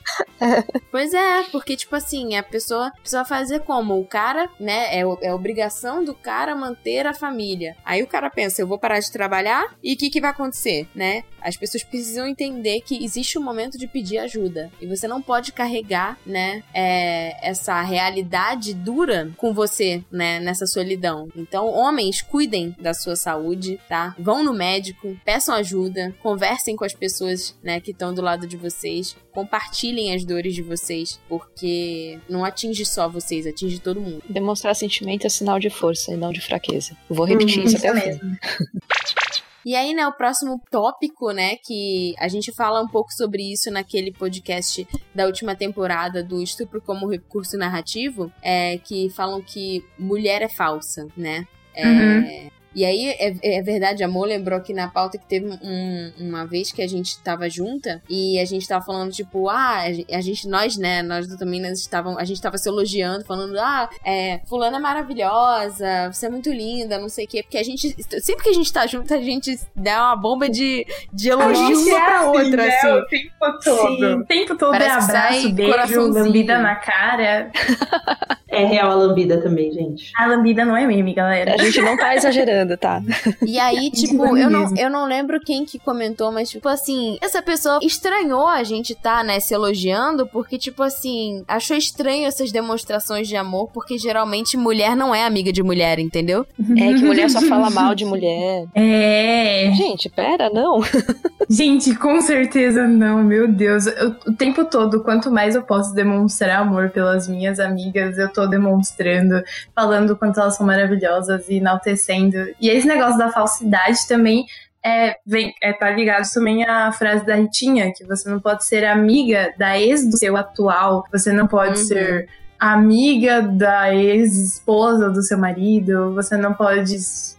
Pois é, porque, tipo assim, a pessoa precisa fazer como? O cara, né? É, é obrigação do cara manter a família. Aí o cara pensa, eu vou parar de trabalhar e o que, que vai acontecer, né? As pessoas precisam entender que existe um momento de pedir ajuda. E você não pode carregar, né, é, essa realidade dura com você, né, nessa solidão. Então, homens, cuidem da sua saúde, tá? Vão no médico, peçam ajuda, conversem com as pessoas, né, que estão do lado de vocês, compartilhem as dores de vocês, porque não atinge só vocês, atinge todo mundo.
Demonstrar sentimento é sinal de força e não de fraqueza. Eu vou repetir
Uhum,
isso
isso
até o fim.
mesmo.
E aí, né, o próximo tópico, né, que a gente fala um pouco sobre isso naquele podcast da última temporada do Estupro como Recurso Narrativo, é que falam que mulher é falsa, né? É,
Uhum.
E aí, é, é verdade, a Mo lembrou aqui na pauta que teve um- uma vez que a gente tava junta e a gente tava falando, tipo, ah, a gen- a gente, nós, né, nós do Taminas estavam, a gente tava se elogiando, falando, ah, é, fulana é maravilhosa, você é muito linda, não sei o quê, porque a gente, sempre que a gente tá junto, a gente dá uma bomba de, de elogio
gente
uma
é
pra
assim,
outra,
né?
assim.
O tempo todo.
Sim.
O tempo todo
Parece
é
que sai
abraço, beijo,
coraçãozinho.
lambida na cara.
É real a lambida também, gente.
A lambida não é meme, galera.
A gente não tá exagerando, tá?
E aí, tipo,
Tipo,
eu não, eu não lembro quem que comentou, mas, tipo assim, essa pessoa estranhou a gente tá, né, se elogiando, porque, tipo assim, achou estranho essas demonstrações de amor, porque geralmente mulher não é amiga de mulher, entendeu?
É que mulher só fala mal de mulher.
É.
Gente, pera, não.
Gente, com certeza não, meu Deus. Eu- o tempo todo, quanto mais eu posso demonstrar amor pelas minhas amigas, eu tô demonstrando, falando o quanto elas são maravilhosas e enaltecendo. E esse negócio da falsidade também é, vem, é, tá ligado também à frase da Ritinha, que você não pode ser amiga da ex do seu atual, você não pode
Uhum.
ser amiga da ex-esposa do seu marido, você não pode.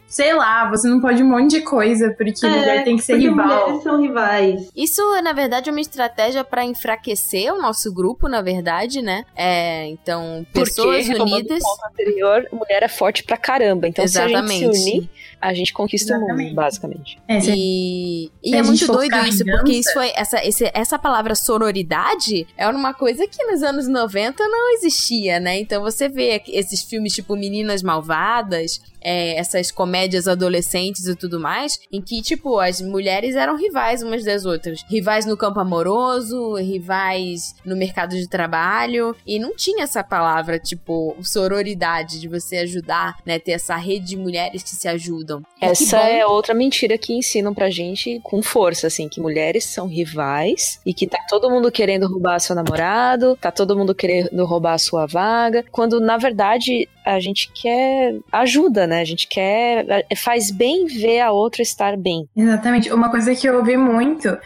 Sei lá, você não pode um monte de coisa, porque
É,
mulher tem que ser rival.
mulheres são rivais.
Isso, na verdade, é uma estratégia pra enfraquecer o nosso grupo, na verdade, né? É, então, pessoas
Porque, retomando
unidas.
o anterior, mulher é forte pra caramba. Então, se a
Exatamente.
gente se unir, a gente conquista o
Exatamente.
mundo, basicamente.
É,
E, e é muito doido isso, porque isso foi. Essa, esse- essa palavra sororidade é uma coisa que nos anos 90 não existia, né? Então você vê esses filmes tipo Meninas Malvadas, é, essas comédias adolescentes e tudo mais, em que, tipo, as mulheres eram rivais umas das outras. Rivais no campo amoroso, rivais no mercado de trabalho. E não tinha essa palavra, tipo, sororidade, de você ajudar, né? Ter essa rede de mulheres que se ajudam.
Essa é outra mentira que ensinam pra gente com força, assim, que mulheres são rivais e que tá todo mundo querendo roubar seu namorado, tá todo mundo querendo roubar a sua vaga, quando na verdade a gente quer ajuda, né? A gente quer. faz bem ver a outra estar bem.
Exatamente. Uma coisa que eu ouvi muito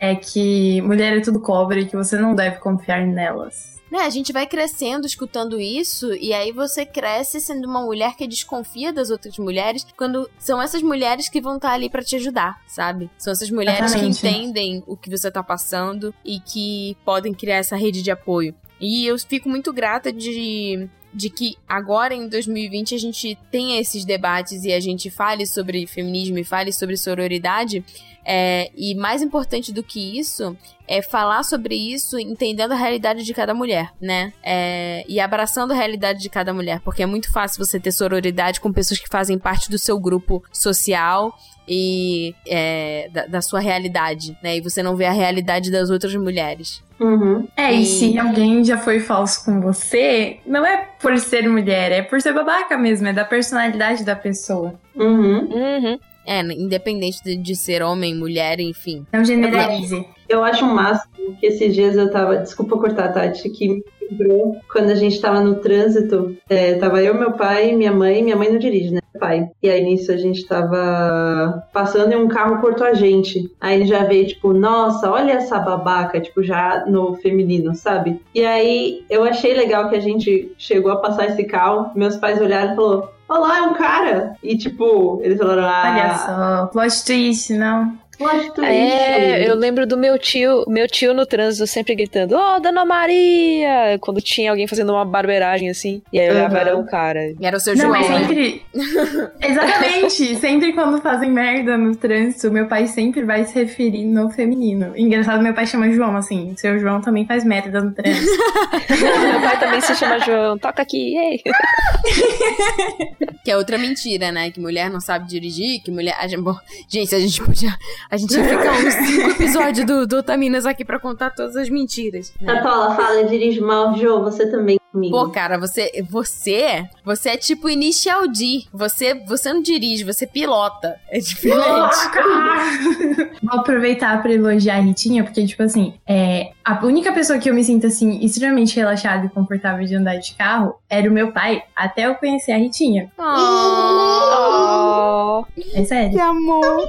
é que mulher é tudo cobra e que você não deve confiar nelas.
Né, a gente vai crescendo escutando isso, e aí você cresce sendo uma mulher que desconfia das outras mulheres, quando são essas mulheres que vão estar ali pra te ajudar, sabe? São essas mulheres
Exatamente.
que entendem o que você tá passando e que podem criar essa rede de apoio. E eu fico muito grata de, de que agora em 2020 a gente tenha esses debates e a gente fale sobre feminismo e fale sobre sororidade. É, e mais importante do que isso é falar sobre isso entendendo a realidade de cada mulher, né? É, e abraçando a realidade de cada mulher, porque é muito fácil você ter sororidade com pessoas que fazem parte do seu grupo social e é, da, da, sua realidade, né? E você não vê a realidade das outras mulheres.
Uhum. É, e... e se alguém já foi falso com você, não é por ser mulher, é por ser babaca mesmo, é da personalidade da pessoa.
Uhum.
Uhum. É, independente de, de, ser homem, mulher, enfim.
Não generalize.
Eu acho o máximo que esses dias eu tava. Desculpa cortar, Tati, que me lembrou quando a gente tava no trânsito. É, tava eu, meu pai, minha mãe. Minha mãe não dirige, né? Pai. E aí nisso a gente tava passando e um carro cortou a gente. Aí ele já veio, tipo, nossa, olha essa babaca, tipo, já no feminino, sabe? E aí eu achei legal que a gente chegou a passar esse carro. Meus pais olharam e falaram. Olá, é um cara! E tipo, eles falaram, ah.
Olha só, plot twist, não.
É, eu lembro do meu tio, meu tio no trânsito sempre gritando, ó, oh, Dona Maria! Quando tinha alguém fazendo uma barbeiragem assim, e aí eu uhum. era um cara.
E era o seu
Não,
João,
mas
né?
sempre... Exatamente! sempre quando fazem merda no trânsito, meu pai sempre vai se referir no feminino. Engraçado, meu pai chama João, assim, seu João também faz merda no trânsito.
meu pai também se chama João, toca aqui, ei!
que é outra mentira, né? Que mulher não sabe dirigir, que mulher... Bom, gente, a gente podia a gente ia ficar uns cinco episódios do, do Otaminas aqui pra contar todas as mentiras.
Né? A Paula fala, eu dirijo mal, Jô, você também comigo.
Pô, cara, você, você, você é tipo Initial D. Você, você não dirige, você pilota. É diferente.
Vou aproveitar pra elogiar a Ritinha, porque, tipo assim, é, a única pessoa que eu me sinto, assim, extremamente relaxada e confortável de andar de carro era o meu pai, até eu conhecer a Ritinha.
Oh.
É sério.
Que amor.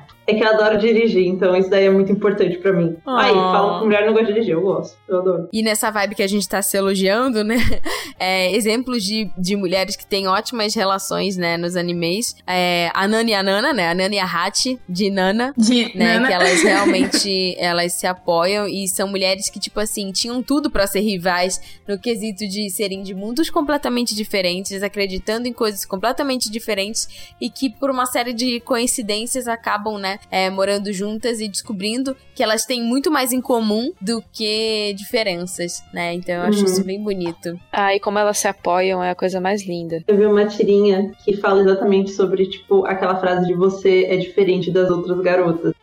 É que eu adoro dirigir, então isso daí é muito importante para mim. Oh. Aí, falam que mulher não gosta de dirigir, eu gosto, eu adoro.
E nessa vibe que a gente tá se elogiando, né? É, exemplos de, de mulheres que têm ótimas relações, né, nos animes. É, a Nana e a Nana, né? A Nana e a Hachi, de Nana.
De
né?
Nana.
Que elas realmente, elas se apoiam e são mulheres que, tipo assim, tinham tudo para ser rivais no quesito de serem de mundos completamente diferentes, acreditando em coisas completamente diferentes e que por uma série de coincidências acabam, né, é, morando juntas e descobrindo que elas têm muito mais em comum do que diferenças, né? Então eu acho uhum. isso bem bonito.
Ah, e como elas se apoiam é a coisa mais linda.
Eu vi uma tirinha que fala exatamente sobre, tipo, aquela frase de você é diferente das outras garotas.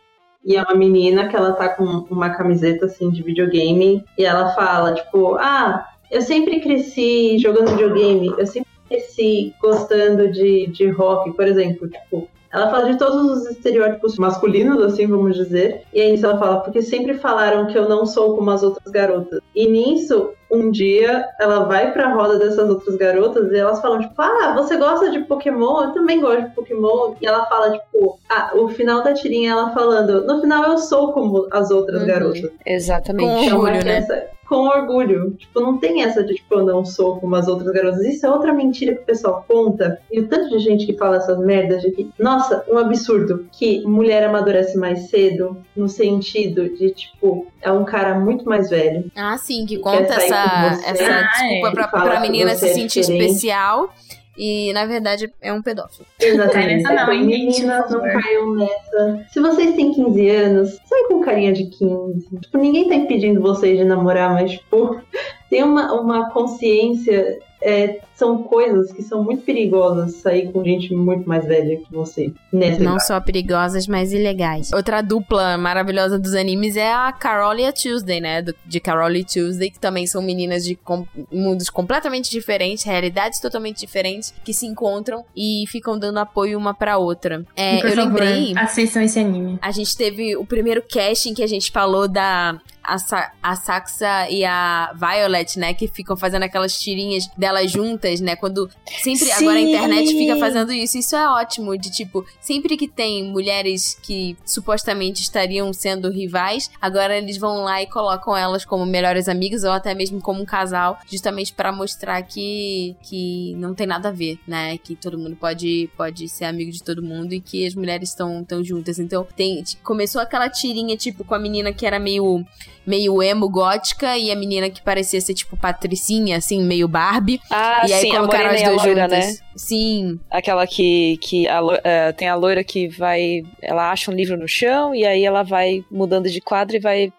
E é uma menina que ela tá com uma camiseta assim de videogame e ela fala, tipo, ah, eu sempre cresci jogando videogame, eu sempre cresci gostando de, de rock, por exemplo, tipo, ela fala de todos os estereótipos masculinos, assim, vamos dizer. E aí ela fala, porque sempre falaram que eu não sou como as outras garotas. E nisso, um dia, ela vai pra roda dessas outras garotas e elas falam, tipo, ah, você gosta de Pokémon? Eu também gosto de Pokémon. E ela fala, tipo, ah, o final da tirinha ela falando, no final eu sou como as outras uhum, garotas.
Exatamente.
Com orgulho, então, né?
Com orgulho. Tipo, não tem essa de, tipo, eu não sou como as outras garotas. Isso é outra mentira que o pessoal conta. E o tanto de gente que fala essas merdas de que, nossa, um absurdo, que mulher amadurece mais cedo, no sentido de, tipo, é um cara muito mais velho.
Ah, sim, que conta essa, essa ah, desculpa é. pra, pra menina se sentir especial e, na verdade, é um pedófilo.
Exatamente. Não, não, meninas não caiam nessa. Se vocês têm 15 anos, sai com carinha de 15. Tipo, ninguém tá impedindo vocês de namorar, mas, tipo, tem uma, uma consciência é, são coisas que são muito perigosas sair com gente muito mais velha que você. Nessa
Não só perigosas, mas ilegais. Outra dupla maravilhosa dos animes é a Carol e a Tuesday, né? de Carol e Tuesday, que também são meninas de com mundos completamente diferentes, realidades totalmente diferentes, que se encontram e ficam dando apoio uma pra outra. É, eu favor, lembrei.
Assistam esse anime.
A gente teve o primeiro casting que a gente falou da a, Sa a Saxa e a Violet, né? Que ficam fazendo aquelas tirinhas delas juntas, né? Quando sempre Sim. agora a internet fica fazendo isso. Isso é ótimo, de tipo, sempre que tem mulheres que supostamente estariam sendo rivais, agora eles vão lá e colocam elas como melhores amigas ou até mesmo como um casal, justamente para mostrar que, que não tem nada a ver, né? Que todo mundo pode, pode ser amigo de todo mundo e que as mulheres estão tão juntas. Então, tem começou aquela tirinha tipo com a menina que era meio meio emo gótica e a menina que parecia ser tipo patricinha, assim, meio Barbie.
Ah,
e aí
sim, a
colocaram as duas
loira,
juntas.
né?
Sim.
Aquela que, que a eh, tem a loira que vai. Ela acha um livro no chão e aí ela vai mudando de quadro e vai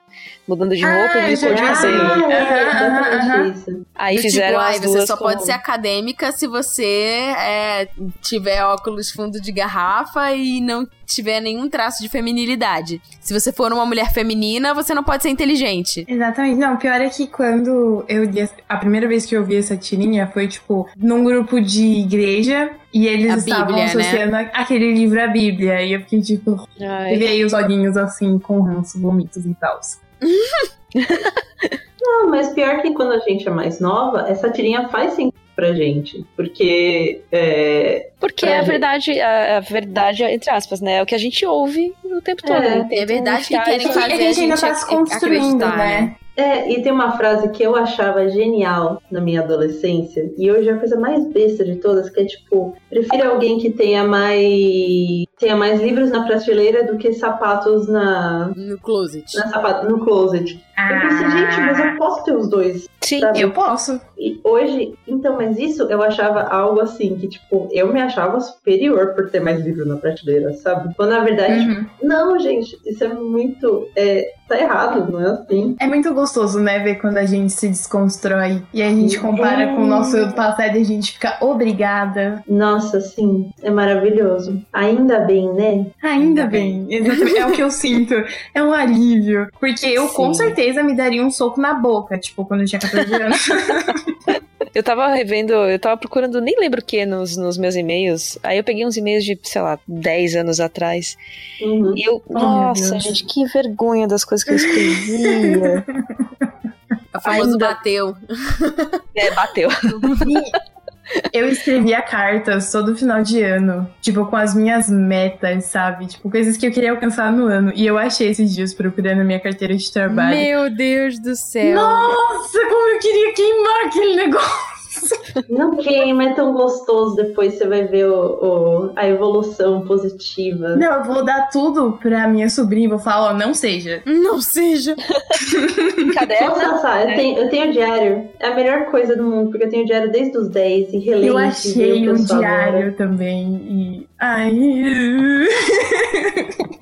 mudando de roupa
Ah,
e de
eu
cor de
já
cabelo.
Ah, é, isso.
Aí
Do
fizeram
tipo,
as
você
duas
só
com-
pode ser acadêmica se você é, tiver óculos fundo de garrafa e não tiver nenhum traço de feminilidade. Se você for uma mulher feminina, você não pode ser inteligente.
Exatamente. Não, o pior é que quando eu li a primeira vez que eu vi essa tirinha foi, tipo, num grupo de igreja e eles
A
estavam
Bíblia, né?
associando a- aquele livro à Bíblia. E eu fiquei, tipo,
Ai,
aí os olhinhos assim, com ranço, vomitos e tal.
Não, mas pior que quando a gente é mais nova, essa tirinha faz sentido pra gente. Porque é,
Porque
É.
é a verdade, a, a verdade, entre aspas, né? É o que a gente ouve o tempo todo.
É.
né?
É verdade que querem
isso-
É
fazer
que a gente ainda
a
tá
gente
se construindo,
acreditar,
né?
É, e tem uma frase que eu achava genial na minha adolescência, e hoje é a coisa mais besta de todas, que é tipo, prefiro alguém que tenha mais tenha mais livros na prateleira do que sapatos na,
No closet.
na sapato, no closet. Eu pensei, gente, mas eu posso ter os dois.
Sim,
sabe?
Eu posso.
E hoje, então, mas isso eu achava algo assim, que tipo, eu me achava superior por ter mais livro na prateleira, sabe? Quando na verdade,
Uhum.
tipo, não, gente, isso é muito. É, tá errado, não é assim.
É muito gostoso, né, ver quando a gente se desconstrói e a gente compara
É.
com o nosso do passado e a gente fica obrigada.
Nossa, sim, é maravilhoso. Ainda bem, né?
Ainda bem, exatamente. É o que eu sinto. É um alívio. Porque eu com
Sim.
Certeza me daria um soco na boca, tipo, quando eu tinha 14 anos.
Eu tava revendo, eu tava procurando, nem lembro o que nos, nos meus e-mails. Aí eu peguei uns e-mails de, sei lá, 10 anos atrás.
Uhum.
E eu,
meu
nossa, gente, que vergonha das coisas que eu escrevia.
O famoso
Ainda-
bateu.
é, bateu.
Eu escrevia cartas todo final de ano, tipo, com as minhas metas, sabe? Tipo, coisas que eu queria alcançar no ano. E eu achei esses dias procurando a minha carteira de trabalho.
Meu Deus do céu.
Nossa, como eu queria queimar aquele negócio!
Não queima, é tão gostoso. Depois você vai ver o, o- a evolução positiva.
Não, eu vou dar tudo pra minha sobrinha e vou falar, ó, não seja.
Não seja.
Caderno?
Nossa, eu tenho, eu tenho diário. É a melhor coisa do mundo, porque eu tenho diário desde os 10 e releio.
Eu achei um
sou agora.
diário também e... Ai...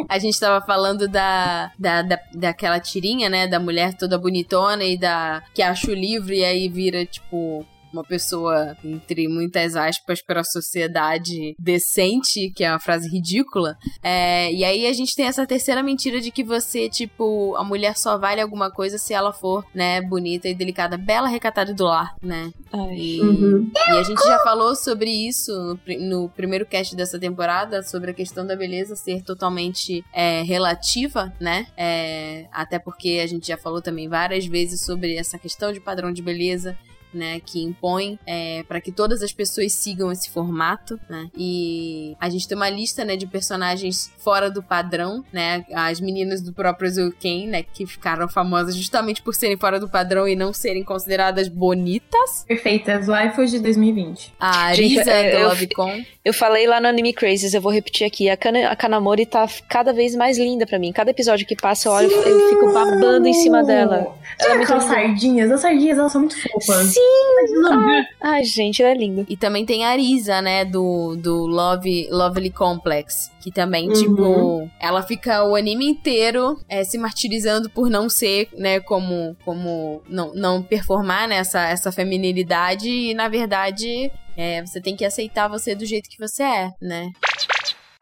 A gente tava falando da, da, da, daquela tirinha, né? Da mulher toda bonitona e da. que acha o livro e aí vira, tipo. Uma pessoa, entre muitas aspas, para a sociedade decente, que é uma frase ridícula. É, e aí a gente tem essa terceira mentira de que você, tipo, a mulher só vale alguma coisa se ela for, né, bonita e delicada, bela, recatada e do lar, né?
Ai.
E,
Uhum.
e a gente já falou sobre isso no, no primeiro cast dessa temporada, sobre a questão da beleza ser totalmente é, relativa, né? É, até porque a gente já falou também várias vezes sobre essa questão de padrão de beleza. Né, que impõe é, para que todas as pessoas sigam esse formato, né? E a gente tem uma lista, né, de personagens fora do padrão, né? As meninas do próprio Zouken, né, que ficaram famosas justamente por serem fora do padrão e não serem consideradas bonitas.
Perfeitas, waifus de 2020.
A
Gente,
Arisa
é,
do
eu-
Lovecon.
Eu falei lá no Anime Crazes, eu vou repetir aqui. A, Kana, a Kanamori tá cada vez mais linda pra mim. Cada episódio que passa, eu olho eu fico babando em cima dela. Ela é linda.
sardinhas, as sardinhas elas são muito fofas.
Sim! Ai, gente, ela é linda.
E também tem a Arisa, né, do, do Love, Lovely Complex. Que também,
Uhum.
tipo, ela fica o anime inteiro é, se martirizando por não ser, né, como. como não, não performar né, essa, essa feminilidade. E, na verdade, é, você tem que aceitar você do jeito que você é, né?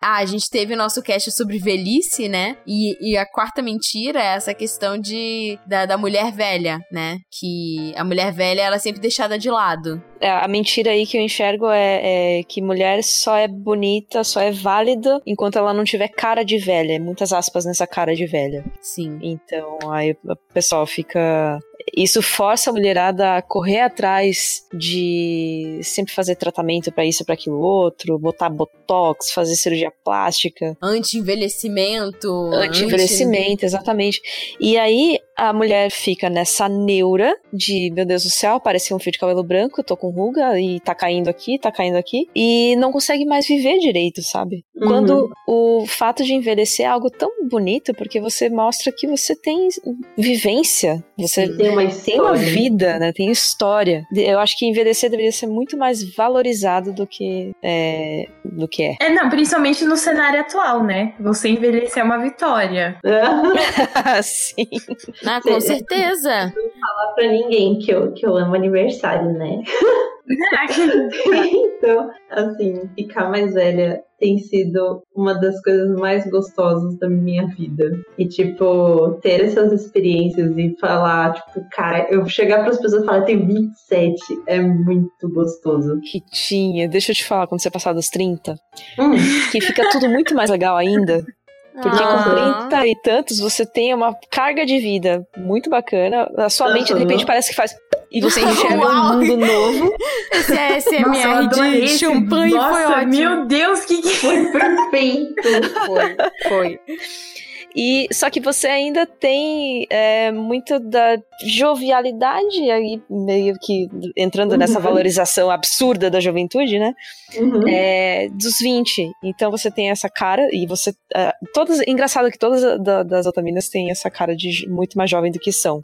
Ah, a gente teve o nosso cast sobre velhice, né? E, e a quarta mentira é essa questão de da, da mulher velha, né? Que a mulher velha ela é sempre deixada de lado.
É, A mentira aí que eu enxergo é, é que mulher só é bonita, só é válida enquanto ela não tiver cara de velha. Muitas aspas nessa cara de velha.
Sim.
Então, aí o pessoal fica. Isso força a mulherada a correr atrás de sempre fazer tratamento pra isso, pra aquilo outro, botar botox, fazer cirurgia plástica,
Anti-envelhecimento.
anti-envelhecimento, exatamente. E aí a mulher fica nessa neura de, meu Deus do céu, parece um fio de cabelo branco, tô com ruga e tá caindo aqui, tá caindo aqui, e não consegue mais viver direito, sabe?
Uhum.
Quando o fato de envelhecer é algo tão bonito, porque você mostra que você tem vivência, você
Tem uma
tem uma vida, né? Tem história. Eu acho que envelhecer deveria ser muito mais valorizado do que é, do que é.
É, não, principalmente no cenário atual, né? Você envelhecer é uma vitória.
Sim.
Ah, com certeza.
falar pra ninguém que eu, que eu amo aniversário, né? então, assim, ficar mais velha tem sido uma das coisas mais gostosas da minha vida. E, tipo, ter essas experiências e falar, tipo, cara, eu chegar pras pessoas e falar, eu tenho 27, é muito gostoso.
Ritinha, deixa eu te falar, quando você passar dos 30,
Hum,
que fica tudo muito mais legal ainda. Porque
Ah.
com 30 e tantos você tem uma carga de vida muito bacana. A sua mente, de repente, parece que faz. E você enxerga
Uau.
um mundo novo.
Esse
Nossa, eu
SMR
adorei
de
esse-
champanhe
Nossa,
foi ótimo.
meu Deus, que que...
foi perfeito.
Foi, foi.
E só que você ainda tem é, muito da jovialidade aí, meio que entrando nessa
Uhum.
valorização absurda da juventude, né?
Uhum.
É, dos 20. Então você tem essa cara, e você. é, todas, engraçado que todas da- das otaminas têm essa cara de muito mais jovem do que são.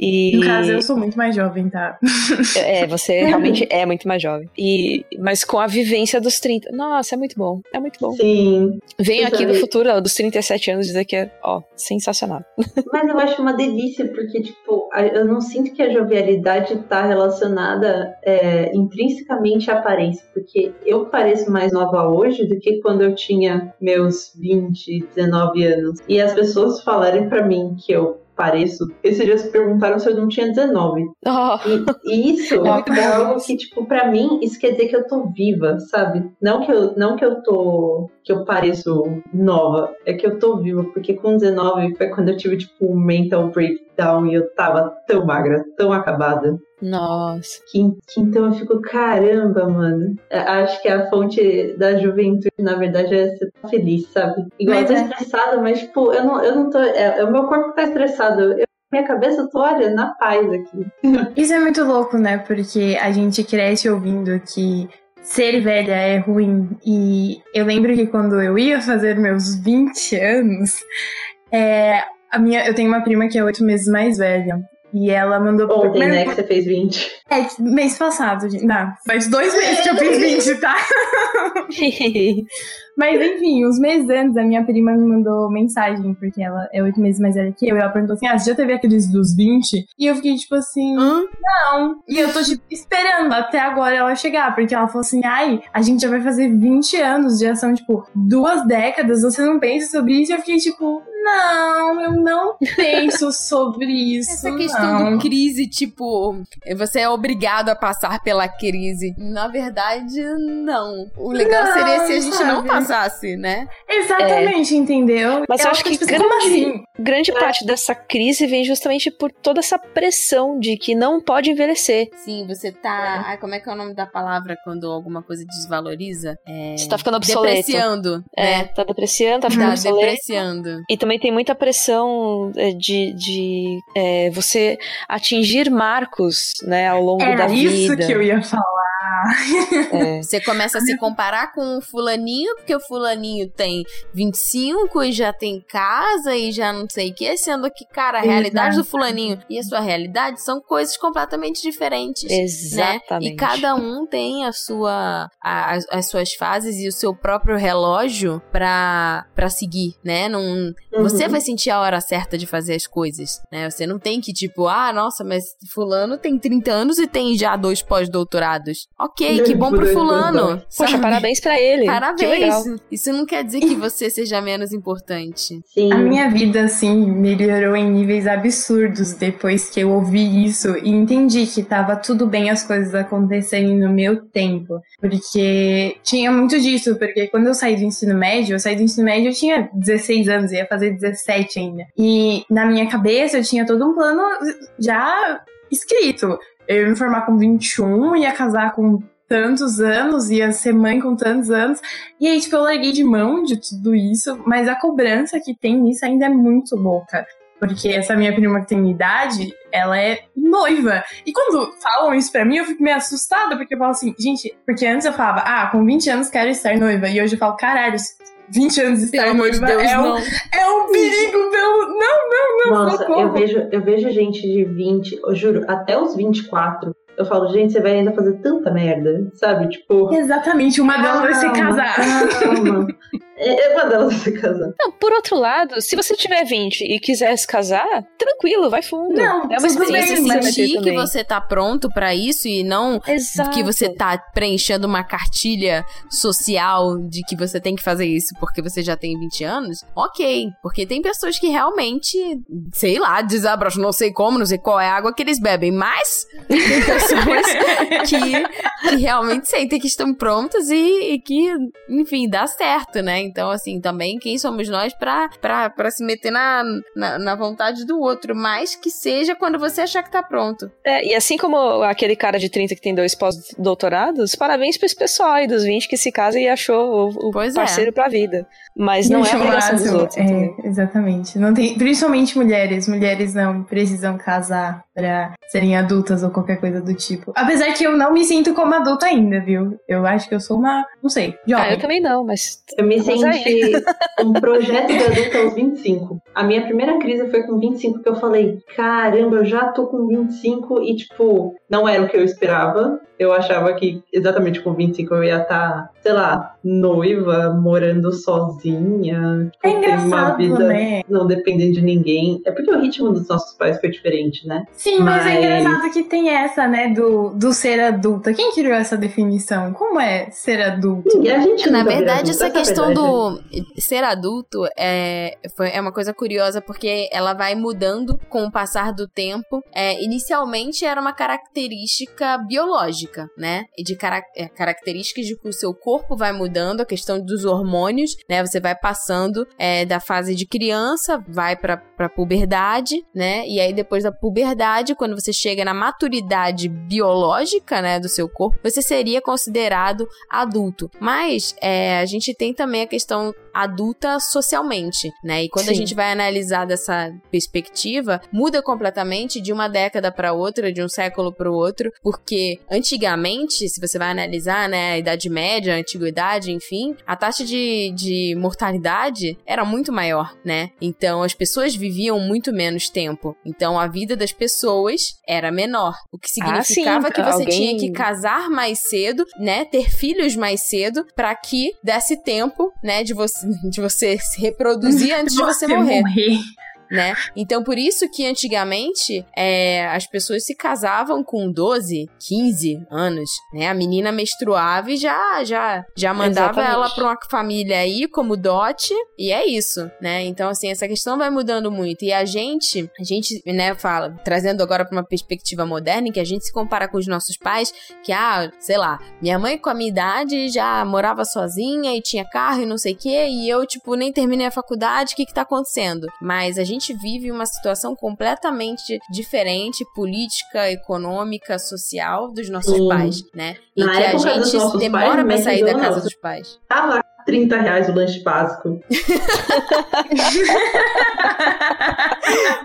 E,
No caso, eu sou muito mais jovem, tá?
É, você realmente é muito mais jovem. E, mas com a vivência dos 30. Nossa, é muito bom. É muito bom.
Sim,
Venho aqui do futuro, dos 37 anos, dizer que é, ó, sensacional.
Mas eu acho uma delícia, porque, tipo, eu não sinto que a jovialidade tá relacionada é, intrinsecamente à aparência, porque eu pareço mais nova hoje do que quando eu tinha meus 20, 19 anos. E as pessoas falarem pra mim que eu pareço. Esses dias perguntaram se eu não tinha 19.
Oh,
E, e isso
É muito
é algo que, tipo, pra mim, isso quer dizer que eu tô viva, sabe? Não que eu, não que eu tô. que eu pareço nova, é que eu tô viva, porque com 19 foi quando eu tive, tipo, um mental breakdown e eu tava tão magra, tão acabada.
nossa.
Que, que então eu fico, caramba, mano. É, Acho que a fonte da juventude, na verdade, é ser feliz, sabe? Igual
Mas
eu tô
é.
estressada, mas, tipo, eu não, eu não tô. É, o meu corpo tá estressado. Eu, minha cabeça, eu tô, olha, na paz aqui.
Isso é muito louco, né? Porque a gente cresce ouvindo que ser velha é ruim. E eu lembro que quando eu ia fazer meus 20 anos, é, a minha, eu tenho uma prima que é oito meses mais velha. E ela mandou
Ontem,
Mas-
né, que você fez 20.
É, mês passado, gente. Não, faz dois meses que eu fiz 20, tá? Mas enfim, uns meses antes, a minha prima me mandou mensagem, porque ela é oito meses mais velha que eu, e ela perguntou assim: Ah, você já teve aqueles dos 20? E eu fiquei tipo assim,
Hã?
não. E eu tô tipo, esperando até agora ela chegar, porque ela falou assim: ai, a gente já vai fazer 20 anos, já são tipo duas décadas, você não pensa sobre isso? E eu fiquei tipo, não, eu não penso sobre isso.
Essa questão
não.
do crise, tipo, você é obrigado a passar pela crise. Na verdade, não. O legal
Não,
seria se a gente não
sabe?
Né?
Exatamente, entendeu?
Mas eu acho
fica,
que
tipo, como
grande-
assim?
Grande parte dessa crise vem justamente por toda essa pressão de que não pode envelhecer.
Sim, você tá. Ai, como é que é o nome da palavra quando alguma coisa desvaloriza? É...
Você tá ficando obsoleto.
Depreciando,
É,
né?
tá depreciando, tá ficando
Tá
obsoleto.
depreciando.
E também tem muita pressão é, de, de é, você atingir marcos, né, ao longo
Era
da
isso
vida.
que eu ia falar.
É.
Você começa a se comparar com o fulaninho, porque o fulaninho tem 25 e já tem casa e já não sei o que, sendo que, cara, a realidade do fulaninho e a sua realidade são coisas completamente diferentes. Né?
Exatamente.
E cada um tem a sua, a- as, as suas fases e o seu próprio relógio pra, pra seguir, né? Não, Você
Uhum.
vai sentir a hora certa de fazer as coisas, né? Você não tem que, tipo, ah, nossa, mas fulano tem 30 anos e tem já dois pós-doutorados. Ok, que bom pro fulano.
Poxa,
sabe?
parabéns pra ele.
Parabéns. Isso não quer dizer que você seja menos importante.
Sim.
A minha vida, assim, melhorou em níveis absurdos depois que eu ouvi isso e entendi que tava tudo bem as coisas acontecerem no meu tempo. Porque tinha muito disso, porque quando eu saí do ensino médio, eu saí do ensino médio, eu tinha 16 anos, ia fazer 17 ainda. E na minha cabeça eu tinha todo um plano já escrito. Eu ia me formar com 21, ia casar com tantos anos, ia ser mãe com tantos anos. E aí, tipo, eu larguei de mão de tudo isso, mas a cobrança que tem nisso ainda é muito louca. Porque essa minha prima que tem idade, ela é noiva. E quando falam isso pra mim, eu fico meio assustada, porque eu falo assim, gente, porque antes eu falava, ah, com 20 anos quero estar noiva. E hoje eu falo, caralho, 20 anos de estar
Pelo amor de
noiva
Deus,
é, um, é um perigo pelo. Não, não, não.
Nossa,
socorro.
eu vejo, eu vejo gente de 20, eu juro, até os 24. Eu falo, gente, você vai ainda fazer tanta merda, sabe? Tipo.
Exatamente, uma delas vai se casar.
Calma. É, é uma delas se casar.
Não, por outro lado, se você tiver 20 e quiser se casar, tranquilo, vai fundo.
Não,
é uma experiência
bem,
sentir que você tá pronto pra isso e não
Exato.
que você tá preenchendo uma cartilha social de que você tem que fazer isso porque você já tem 20 anos, ok. Porque tem pessoas que realmente, sei lá, desabrocham, não sei como, não sei qual é a água que eles bebem, mas tem pessoas que, que realmente sentem que estão prontas e, e que, enfim, dá certo, né? Então, assim, também quem somos nós pra se meter na, na, na vontade do outro, mas que seja quando você achar que tá pronto.
É, e assim como aquele cara de 30 que tem dois pós-doutorados, parabéns pra esse pessoal aí dos 20 que se casa e achou o, o
Pois é.
parceiro pra vida. Mas não é obrigação dos outros.
É, exatamente. Não tem, principalmente mulheres. Mulheres não precisam casar pra serem adultas ou qualquer coisa do tipo. Apesar que eu não me sinto como adulta ainda, viu? Eu acho que eu sou uma, não sei, jovem.
Ah, eu também não, mas.
Eu me
Mas aí-
senti um projeto de adulta aos 25. A minha primeira crise foi com 25, que eu falei, caramba, eu já tô com 25 e, tipo, não era o que eu esperava. Eu achava que exatamente com 25 eu ia estar, sei lá, noiva, morando sozinha,
É
tipo, ter uma
engraçado,
vida
né?
não dependendo de ninguém. É porque o ritmo dos nossos pais foi diferente, né?
Sim, mas, é
Mas-
engraçado que tem essa, né, do, do ser adulta. Quem criou essa definição? Como é ser adulto?
E a gente
Na verdade, essa
é
questão
verdade.
do ser adulto é, foi, é uma coisa curiosa porque ela vai mudando com o passar do tempo. É, inicialmente era uma característica biológica, né? E de cara- é, características de que o seu corpo vai mudando, a questão dos hormônios, né? Você vai passando é, da fase de criança, vai pra, pra puberdade, né? E aí depois da puberdade, quando você chega na maturidade biológica, né, do seu corpo, você seria considerado adulto. Mas é, a gente tem também a questão adulta socialmente, né? E quando a
Sim.
gente vai analisar dessa perspectiva, muda completamente de uma década para outra, de um século para o outro, porque antigamente, se você vai analisar, né, a Idade Média, a Antiguidade, enfim, a taxa de, de mortalidade era muito maior, né? Então as pessoas viviam muito menos tempo. Então a vida das pessoas era menor, o que
Ah,
significava
sim,
que você
alguém-
tinha que casar mais cedo, né, ter filhos mais cedo, para que desse tempo, né, de você, de você se reproduzir antes de você morrer 喂 né? Então, por isso que antigamente é, as pessoas se casavam com 12, 15 anos, né? A menina menstruava e já, já, já mandava
Exatamente.
ela pra uma família aí como dote, e é isso, né? Então, assim, essa questão vai mudando muito. E a gente, a gente, né, fala, trazendo agora pra uma perspectiva moderna, em que a gente se compara com os nossos pais, que, ah, sei lá, minha mãe com a minha idade já morava sozinha e tinha carro e não sei o quê, e eu, tipo, nem terminei a faculdade, o que que tá acontecendo? Mas a gente vive uma situação completamente diferente, política, econômica, social, dos nossos
Sim.
pais, né? E
Na
que a gente demora
mas
sair da casa dos pais.
Tava 30 reais o lanche básico.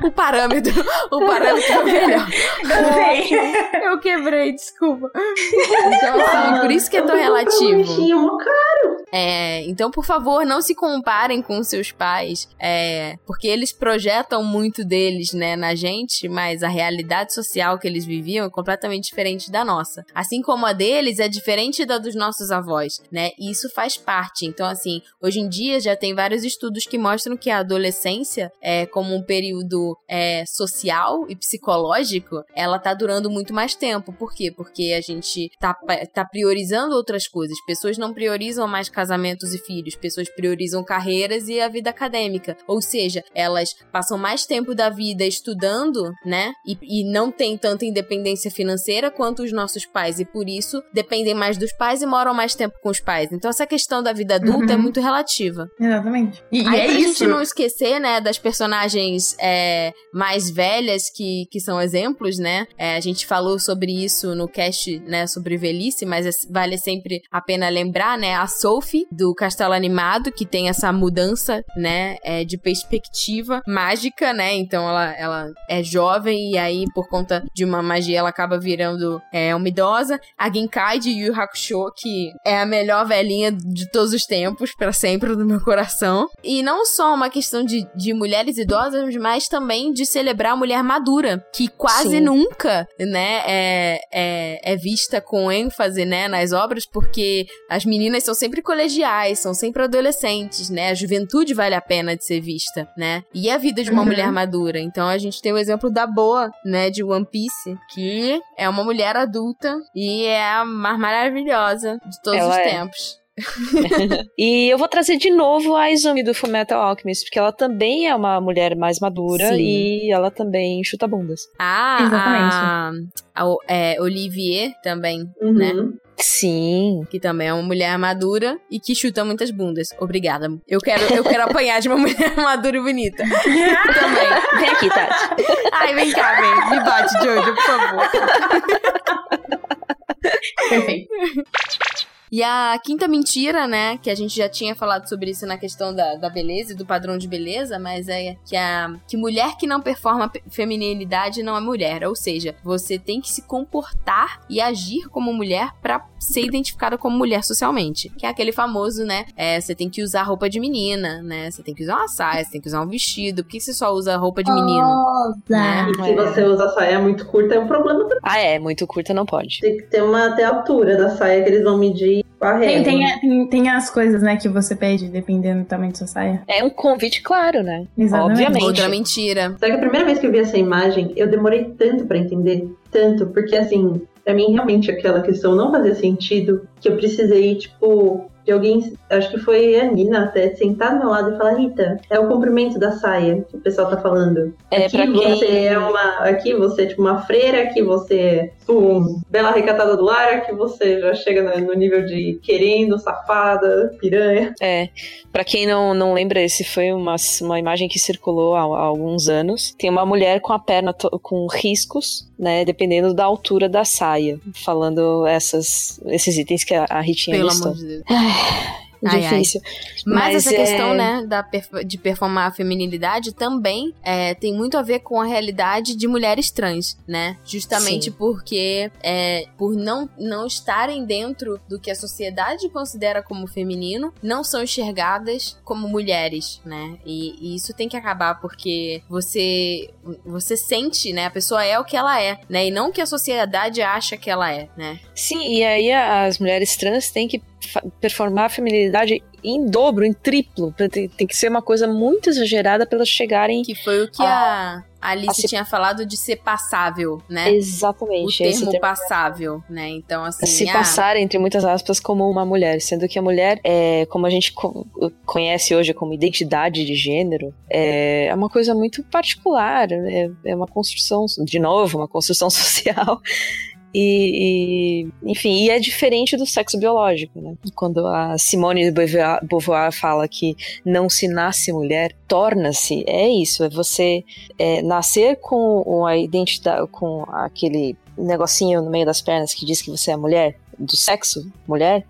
O parâmetro, o parâmetro é melhor.
Eu sei.
Eu quebrei, desculpa. Então, assim, por isso que é tão
um
relativo.
lanchinho, mó caro.
É, então, por favor, não se comparem com seus pais, é, porque eles projetam muito deles, né, na gente, mas a realidade social que eles viviam é completamente diferente da nossa. Assim como a deles é diferente da dos nossos avós, né? E isso faz parte. Então, assim, hoje em dia já tem vários estudos que mostram que a adolescência, é, como um período é, social e psicológico, ela tá durando muito mais tempo. Por quê? Porque a gente tá, tá priorizando outras coisas. Pessoas não priorizam mais casamentos e filhos, pessoas priorizam carreiras e a vida acadêmica. Ou seja, elas passam mais tempo da vida estudando, né? E, e não têm tanta independência financeira quanto os nossos pais. E por isso dependem mais dos pais e moram mais tempo com os pais. Então essa questão da vida adulta é
Uhum.
muito relativa.
Exatamente. E, e
Aí,
é
pra
isso.
gente não esquecer, né, das personagens é, mais velhas que, que são exemplos, né? É, a gente falou sobre isso no cast, né, sobre velhice, mas é- vale sempre a pena lembrar, né? A Sophie do Castelo Animado, que tem essa mudança, né, é, de perspectiva mágica, né? Então ela, ela é jovem e aí, por conta de uma magia, ela acaba virando é, uma idosa. A Genkai de Yu Hakusho, que é a melhor velhinha de todos os tempos, para sempre do meu coração. E não só uma questão de, de mulheres idosas, mas também de celebrar a mulher madura, que quase Sim. nunca, né, é, é, é vista com ênfase, né, nas obras, porque as meninas são sempre colegiais, são sempre adolescentes, né? A juventude vale a pena de ser vista, né? E a vida de uma uhum. mulher madura. Então a gente tem o exemplo da Boa, né, de One Piece, que é uma mulher adulta e é a mais maravilhosa de todos Ela os é.
e eu vou trazer de novo a Izumi do Fullmetal Alchemist, porque ela também é uma mulher mais madura Sim. e ela também chuta bundas.
Ah, exatamente. A, a, é, Olivier também, uhum. né?
Sim.
Que também é uma mulher madura e que chuta muitas bundas. Obrigada. Eu quero, eu quero apanhar de uma mulher madura e bonita. também.
Vem aqui, Tati.
Ai, vem cá, vem. Me bate, Jojo, por favor.
Perfeito.
E a quinta mentira, né, que a gente já tinha falado sobre isso na questão da, da beleza e do padrão de beleza, mas é que a que mulher que não performa feminilidade não é mulher, ou seja, você tem que se comportar e agir como mulher para ser identificada como mulher socialmente, que é aquele famoso, né, é, você tem que usar roupa de menina, né, você tem que usar uma saia, você tem que usar um vestido, por que você só usa roupa de menino?
Né? E se você usa saia muito curta é um problema também.
Ah, é, muito curta não pode.
Tem que ter uma até altura da saia que eles vão medir
tem, tem, tem, tem, as coisas, né, que você pede, dependendo do tamanho da sua saia.
É um convite claro, né?
Exatamente.
Obviamente. Outra mentira.
Só que a primeira vez que eu vi essa imagem, eu demorei tanto para entender. Tanto, porque assim, pra mim realmente aquela questão não fazia sentido. Que eu precisei, tipo, de alguém, acho que foi a Nina até, sentar do meu lado e falar, Rita, é o comprimento da saia que o pessoal tá falando.
É,
aqui
quem...
você é uma. Aqui você é tipo uma freira, aqui você é um bela recatada do lar, aqui você já chega no nível de querendo, safada, piranha.
É. Pra quem não, não lembra, esse foi uma, uma imagem que circulou há, há alguns anos. Tem uma mulher com a perna com riscos, né? Dependendo da altura da saia. Falando essas, esses itens que a, a Ritinha
Pelo
listou.
Amor de Deus.
Ai, difícil.
Ai. Mas, Mas, essa é... questão, né, da, de performar a feminilidade também é, tem muito a ver com a realidade de mulheres trans, né? Justamente Sim. porque é, por não, não estarem dentro do que a sociedade considera como feminino, não são enxergadas como mulheres, né? E, e isso tem que acabar porque você você sente, né? A pessoa é o que ela é, né? E não o que a sociedade acha que ela é, né?
Sim, e aí as mulheres trans têm que performar a feminilidade em dobro, em triplo. Tem, tem, que ser uma coisa muito exagerada para elas chegarem.
Que foi o que a, a Alice a tinha falado de ser passável, né?
Exatamente.
O termo, termo passável, né? Então, assim.
Se ah, passar, entre muitas aspas, como uma mulher. Sendo que a mulher, é, como a gente co conhece hoje como identidade de gênero, é, é uma coisa muito particular. É, é uma construção, de novo, uma construção social. E, e, enfim, e é diferente do sexo biológico, né? Quando a Simone de Beauvoir fala que não se nasce mulher, torna-se, é isso, é você é, nascer com a identidade, com aquele negocinho no meio das pernas que diz que você é mulher, do sexo mulher,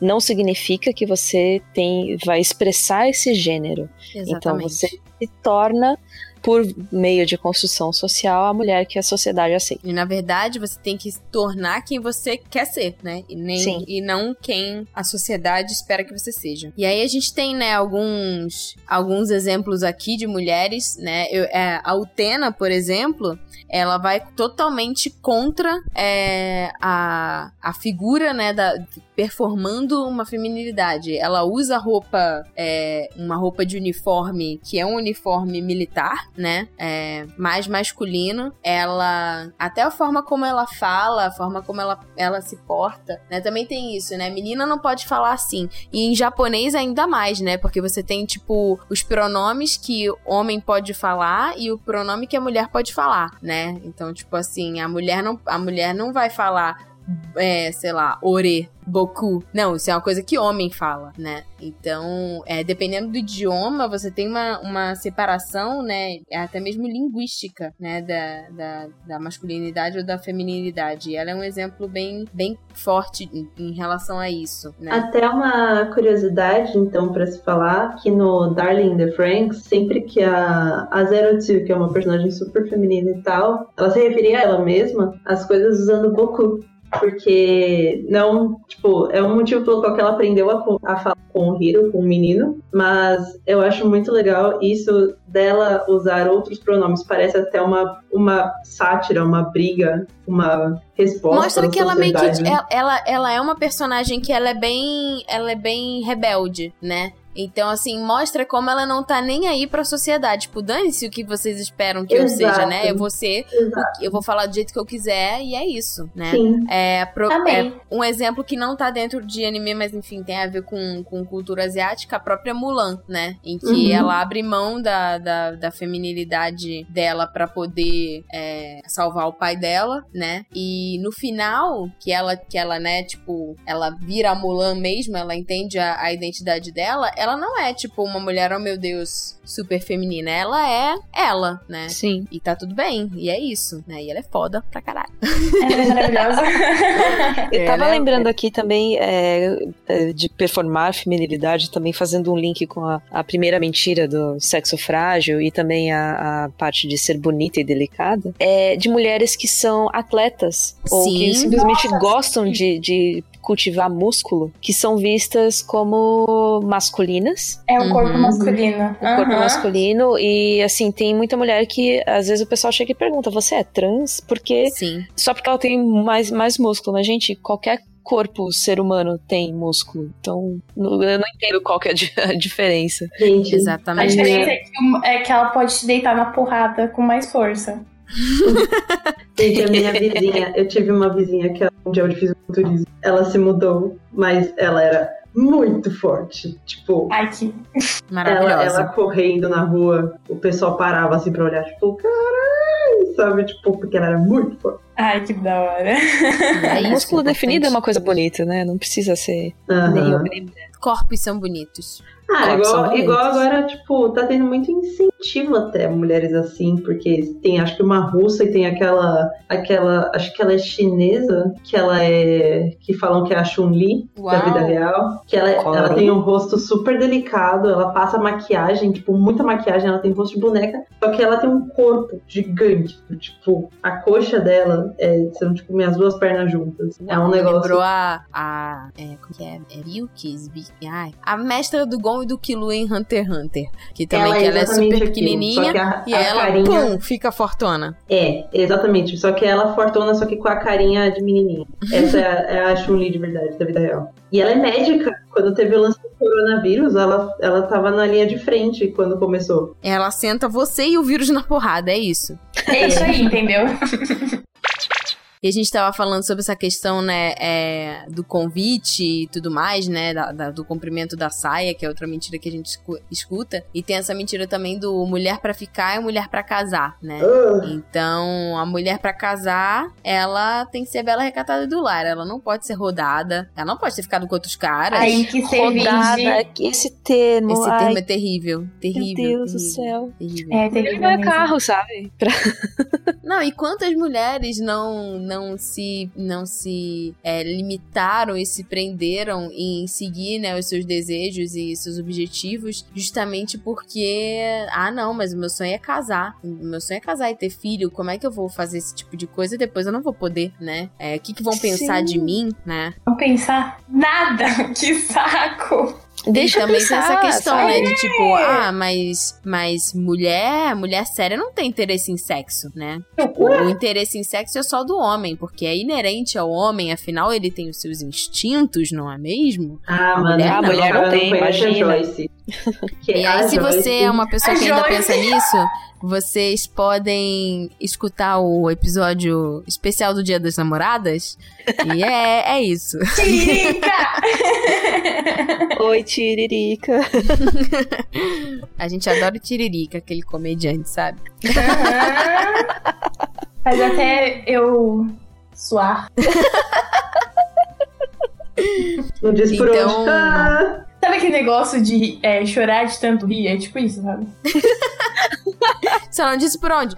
não significa que você tem vai expressar esse gênero.
Exatamente.
Então você se torna por meio de construção social, a mulher que a sociedade aceita.
E na verdade, você tem que se tornar quem você quer ser, né? E, nem, Sim. e não quem a sociedade espera que você seja. E aí a gente tem, né, alguns, alguns exemplos aqui de mulheres, né? Eu, é, a Utena, por exemplo, ela vai totalmente contra é, a, a figura, né, da, performando uma feminilidade. Ela usa roupa, é, uma roupa de uniforme que é um uniforme militar, né, é, mais masculino. Ela, até a forma como ela fala, a forma como ela, ela se porta, né, também tem isso, né, menina não pode falar assim. E em japonês ainda mais, né, porque você tem, tipo, os pronomes que homem pode falar e o pronome que a mulher pode falar, né? Então, tipo assim, a mulher não, a mulher não vai falar é, sei lá, ore, boku. Não, isso é uma coisa que homem fala, né? Então, é, dependendo do idioma, você tem uma, uma separação, né? Até mesmo linguística, né? Da, da, da masculinidade ou da feminilidade. E ela é um exemplo bem, bem forte em, em relação a isso, né?
Até uma curiosidade, então, para se falar, que no Darling in the Franks, sempre que a, a Zero Two, que é uma personagem super feminina e tal, ela se referia a ela mesma, as coisas usando Boku. Porque não, tipo, é um motivo pelo qual ela aprendeu a, a falar com o Hiro, com o menino, mas eu acho muito legal isso dela usar outros pronomes. Parece até uma, uma sátira, uma briga, uma resposta.
Mostra que ela meio que.
né?
Ela, ela é uma personagem que ela é bem. Ela é bem rebelde, né? Então, assim, mostra como ela não tá nem aí pra sociedade. Tipo, dane-se o que vocês esperam que eu
Exato.
seja, né? Eu vou ser,
Exato.
eu vou falar do jeito que eu quiser e é isso, né?
Sim.
É, pro- é um exemplo que não tá dentro de anime, mas enfim, tem a ver com, com cultura asiática, a própria Mulan, né? Em que
Uhum.
ela abre mão da, da, da feminilidade dela pra poder é, salvar o pai dela, né? E no final, que ela, que ela, né, tipo, ela vira a Mulan mesmo, ela entende a, a identidade dela, ela não é, tipo, uma mulher, oh meu Deus, super feminina. Ela é ela, né?
Sim.
E tá tudo bem, e é isso, né? E ela é foda pra caralho.
Ela é maravilhosa.
Eu tava
Ela é-
lembrando aqui também é, é, de performar feminilidade, também fazendo um link com a, a primeira mentira do sexo frágil e também a, a parte de ser bonita e delicada, é de mulheres que são atletas ou
Sim.
que simplesmente gostam de, de cultivar músculo, que são vistas como masculinas,
É o corpo
Uhum.
masculino.
o corpo
Aham.
masculino, e assim, tem muita mulher que às vezes o pessoal chega e pergunta: você é trans? Porque
Sim.
só porque ela tem mais, mais músculo, mas, gente, qualquer corpo ser humano tem músculo. Então, não- eu não entendo qual que é a di- a diferença.
Gente,
A
Exatamente.
diferença é que, é que ela pode te deitar na porrada com mais força.
Gente, a minha vizinha, eu tive uma vizinha que ela, dia eu fiz turismo. Ela se mudou, mas ela era muito forte. Tipo,
Ai, que.
ela,
Maravilhosa.
ela correndo na rua, o pessoal parava assim pra olhar, tipo, caralho, sabe? Tipo, porque ela era muito forte.
Ai, que da hora.
É isso
músculo
é
definido é uma coisa bonita, né? Não precisa ser
Aham.
nem homem nem mulher.
Corpos são bonitos.
Ah, igual,
bonitos.
igual agora, tipo, tá tendo muito incentivo até mulheres assim, porque tem acho que uma russa e tem aquela, aquela, acho que ela é chinesa, que ela é, que falam que é a Chun-Li da vida real, que ela,
Claro.
ela tem um rosto super delicado, ela passa maquiagem, tipo, muita maquiagem, ela tem rosto de boneca, só que ela tem um corpo gigante, tipo, a coxa dela é, são tipo minhas duas pernas juntas. É um negócio
Lembrou a. a é, como que é? É Ryuki? Sbi- Ai, a mestra do Gon e do Killua em Hunter x Hunter. Que também
Ela é
que ela é super
aquilo,
pequenininha.
a-
e
a
ela,
carinha-
pum, fica fortona.
É, exatamente. Só que ela é fortona, só que com a carinha de menininha. Essa é a, é a Chun-Li de verdade, da vida real. E ela é médica. Quando teve o lance do coronavírus, ela, ela tava na linha de frente quando começou.
Ela senta você e o vírus na porrada, é isso.
É isso aí, entendeu?
E a gente tava falando sobre essa questão, né, é, do convite e tudo mais, né, da- da- do comprimento da saia, que é outra mentira que a gente escu- escuta. E tem essa mentira também do mulher pra ficar e mulher pra casar, né? Então, a mulher pra casar, ela tem que ser bela recatada do lar. Ela não pode ser rodada. Ela não pode ter ficado com outros caras.
Aí que
Rodada,
vende.
esse termo.
Esse
ai,
termo é terrível. Terrível.
meu Deus do
terrível,
céu.
terrível.
É, terrível
é
mesmo.
carro, sabe? Pra-
Não, e quantas mulheres não não se não se é, limitaram e se prenderam em seguir né, os seus desejos e seus objetivos justamente porque ah não, mas o meu sonho é casar, o meu sonho é casar e ter filho. Como é que eu vou fazer esse tipo de coisa depois eu não vou poder, né? É, o que, que vão pensar
Sim.
de mim, né?
Não pensar nada. Que saco.
Deixa
e
eu
também
pensar,
tem essa questão,
sabe?
né? De tipo, ah, mas, mas mulher, mulher séria não tem interesse em sexo, né? O, interesse em sexo é só do homem, porque é inerente ao homem, afinal ele tem os seus instintos, não é mesmo?
Ah, mano,
mulher
a
não.
mulher
não
não
tem,
a
imagina.
E
a
aí, se você é uma pessoa
A
que ainda pensa nisso, vocês podem escutar o episódio especial do Dia das Namoradas. E é, é isso.
Tiririca!
Oi, Tiririca.
A gente adora o Tiririca, aquele comediante, sabe?
Mas até eu suar.
Não diz por
Então-
onde. Ah,
Sabe aquele negócio de é, chorar de tanto rir? É tipo isso, sabe?
Só não disse por onde.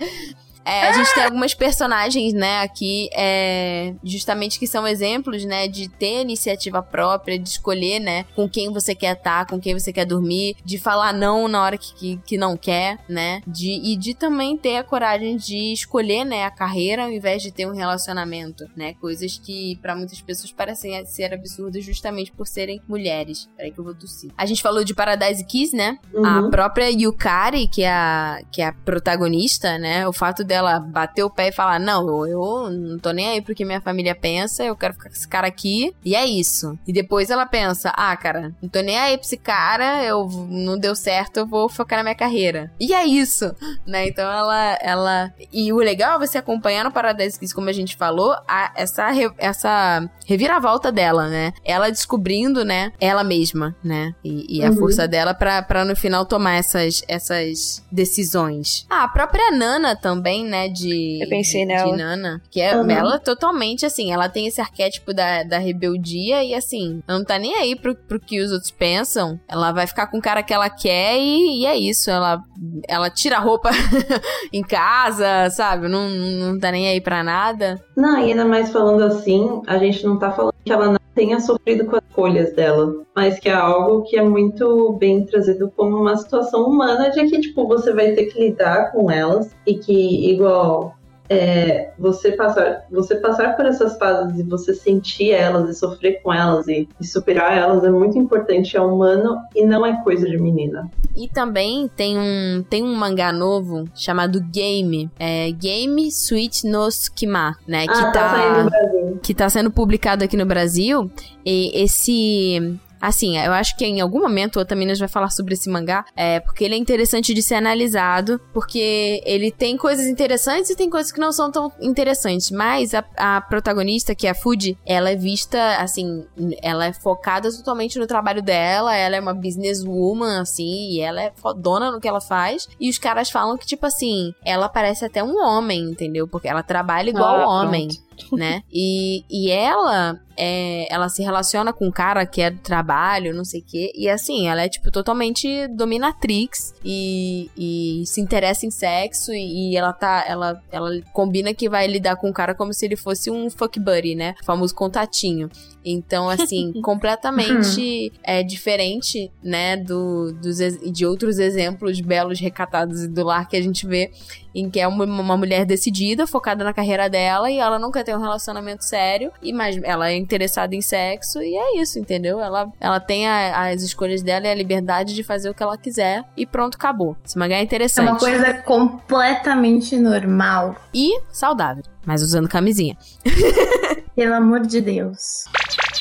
É, a gente tem algumas personagens, né, aqui, é, justamente que são exemplos, né, de ter iniciativa própria, de escolher, né, com quem você quer estar, com quem você quer dormir, de falar não na hora que, que, que não quer, né, de, e de também ter a coragem de escolher, né, a carreira ao invés de ter um relacionamento, né, coisas que pra muitas pessoas parecem ser absurdas justamente por serem mulheres. Peraí que eu vou tossir. A gente falou de Paradise Kiss, né, a
uhum.
própria Yukari, que é a, que é a protagonista, né? O fato dela bater o pé e falar: Não, eu não tô nem aí pro que minha família pensa, eu quero ficar com esse cara aqui. E é isso. E depois ela pensa: Ah, cara, não tô nem aí pra esse cara, eu não deu certo, eu vou focar na minha carreira. E é isso, né? Então ela. ela E o legal é você acompanhar no Paradise Kiss, como a gente falou, a- essa, re- essa reviravolta dela, né? Ela descobrindo, né? Ela mesma, né? E, e a
Uhum.
força dela pra, pra no final tomar essas, essas decisões. Ah, a própria Nana também, né? De,
Eu pensei
de,
nela.
de Nana. Que é
Uhum.
ela totalmente assim, ela tem esse arquétipo da, da rebeldia e assim, ela não tá nem aí pro, pro que os outros pensam. Ela vai ficar com o cara que ela quer e, e é isso. Ela, ela tira a roupa em casa, sabe? Não, não tá nem aí pra nada.
Não, e ainda mais falando assim, a gente não tá falando que ela não tenha sofrido com as escolhas dela, mas que é algo que é muito bem trazido como uma situação humana de que, tipo, você vai ter que lidar com elas e que, igual, é, você, passar, você passar por essas fases e você sentir elas e sofrer com elas e, e superar elas é muito importante, é humano e não é coisa de menina.
E também tem um, tem um mangá novo chamado Game. É Game Sweet no Skima, né? Que
ah, tá saindo do Brasil.
que tá sendo publicado aqui no Brasil. E esse. Assim, eu acho que em algum momento o Otaminas vai falar sobre esse mangá, é, porque ele é interessante de ser analisado, porque ele tem coisas interessantes e tem coisas que não são tão interessantes. Mas a, a protagonista, que é a Fuji, ela é vista, assim, ela é focada totalmente no trabalho dela, ela é uma businesswoman, assim, e ela é fodona no que ela faz. E os caras falam que, tipo assim, ela parece até um homem, entendeu? Porque ela trabalha igual
Ah,
homem né? E, e ela é, ela se relaciona com um cara que é do trabalho, não sei o quê. E assim, ela é, tipo, totalmente dominatrix e, e se interessa em sexo. E, e ela tá. Ela, ela combina que vai lidar com o cara como se ele fosse um fuck buddy, né? O famoso contatinho. Então, assim, completamente é diferente, né, do, dos, de outros exemplos belos, recatados e do lar que a gente vê, em que é uma, uma mulher decidida, focada na carreira dela, e ela não quer ter um relacionamento sério, e mas ela é interessada em sexo, e é isso, entendeu? Ela, ela tem a- as escolhas dela e a liberdade de fazer o que ela quiser, e pronto, acabou. Esse mangá é
É
interessante.
uma coisa completamente normal.
E saudável, mas usando camisinha.
Pelo amor de Deus.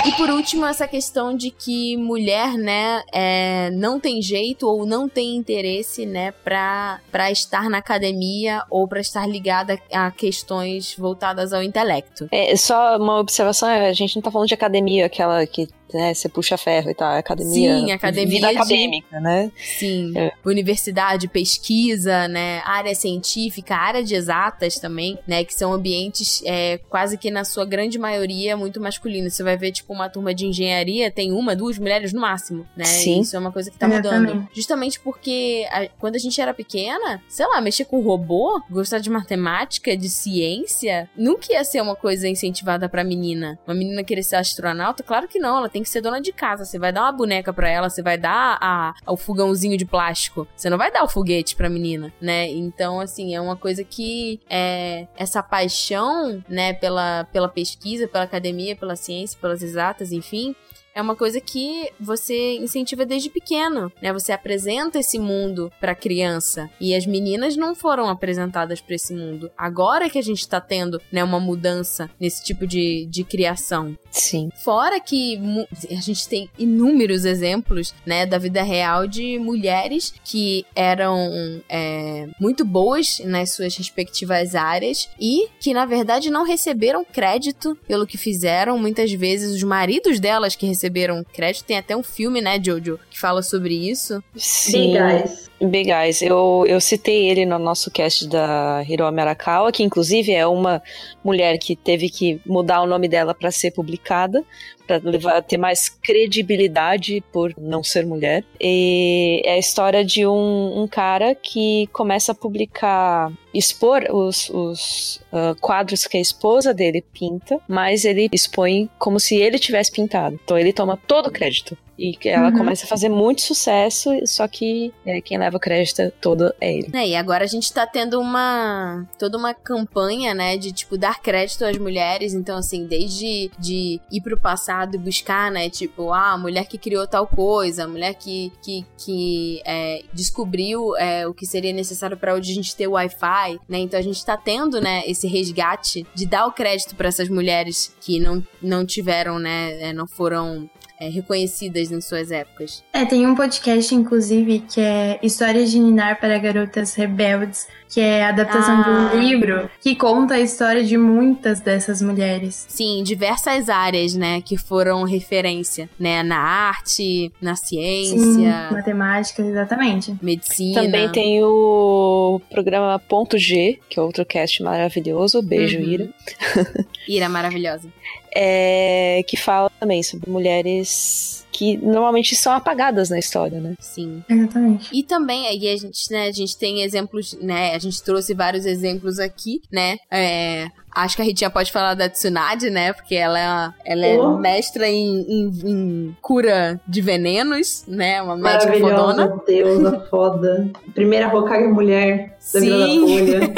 E por último, essa questão de que mulher, né, é, não tem jeito ou não tem interesse, né, pra, pra estar na academia ou pra estar ligada a questões voltadas ao intelecto.
É, só uma observação, a gente não tá falando de academia, aquela que né, você puxa ferro e tal, é academia.
Sim, academia
Vida
de-
acadêmica, né?
Sim,
É.
universidade, pesquisa, né, área científica, área de exatas também, né, que são ambientes é, quase que na sua grande maioria muito masculinos. Você vai ver, tipo, uma turma de engenharia, tem uma, duas mulheres no máximo, né?
Sim.
Isso é uma coisa que tá mudando. Justamente porque a- quando a gente era pequena, sei lá, mexer com robô, gostar de matemática, de ciência, nunca ia ser uma coisa incentivada pra menina. Uma menina querer ser astronauta, claro que não, ela tem que ser dona de casa. Você vai dar uma boneca pra ela, você vai dar a, o fogãozinho de plástico. Você não vai dar o foguete pra menina, né? Então, assim, é uma coisa que é essa paixão, né, pela, pela pesquisa, pela academia, pela ciência, pelas exatas, enfim, é uma coisa que você incentiva desde pequeno, né? Você apresenta esse mundo pra criança e as meninas não foram apresentadas pra esse mundo. Agora que a gente tá tendo, né, uma mudança nesse tipo de, de criação.
Sim.
Fora que a gente tem inúmeros exemplos, né, da vida real de mulheres que eram é, muito boas nas suas respectivas áreas e que, na verdade, não receberam crédito pelo que fizeram. Muitas vezes, os maridos delas que receberam crédito. Tem até um filme, né, Jojo, que fala sobre isso.
Sim.
Guys.
Big Eyes. Eu, eu citei ele no nosso cast da Hiromi Arakawa, que inclusive é uma mulher que teve que mudar o nome dela para ser publicada, para levar ter mais credibilidade por não ser mulher. E é a história de um, um cara que começa a publicar, expor os, os uh, quadros que a esposa dele pinta, mas ele expõe como se ele tivesse pintado. Então ele toma todo o crédito. E ela uhum. começa a fazer muito sucesso, só que é, quem leva o crédito todo é ele.
É, e agora a gente tá tendo uma. toda uma campanha, né, de tipo dar crédito às mulheres. Então, assim, desde de ir pro passado e buscar, né, tipo, ah, a mulher que criou tal coisa, a mulher que, que, que é, descobriu é, o que seria necessário para hoje a gente ter Wi-Fi, né? Então a gente tá tendo, né, esse resgate de dar o crédito para essas mulheres que não, não tiveram, né, é, não foram é, reconhecidas em suas épocas.
É, tem um podcast, inclusive, que é Histórias de Ninar para Garotas Rebeldes, que é a adaptação ah. de um ah. livro que conta a história de muitas dessas mulheres.
Sim, diversas áreas, né, que foram referência, né, na arte, na ciência, Sim,
matemática, exatamente.
Medicina.
Também tem o programa Ponto G, que é outro cast maravilhoso. Beijo, uhum. Ira.
Ira maravilhosa
é, que fala também sobre mulheres que normalmente são apagadas na história, né?
Sim.
Exatamente.
E também aí a gente, né, a gente tem exemplos, né, a gente trouxe vários exemplos aqui, né? É, Acho que a Ritinha pode falar da Tsunade, né? Porque ela, ela é oh. mestra em, em, em, cura de venenos, né? Uma médica fodona.
deusa foda. Primeira Hokage mulher da Vila da Folha.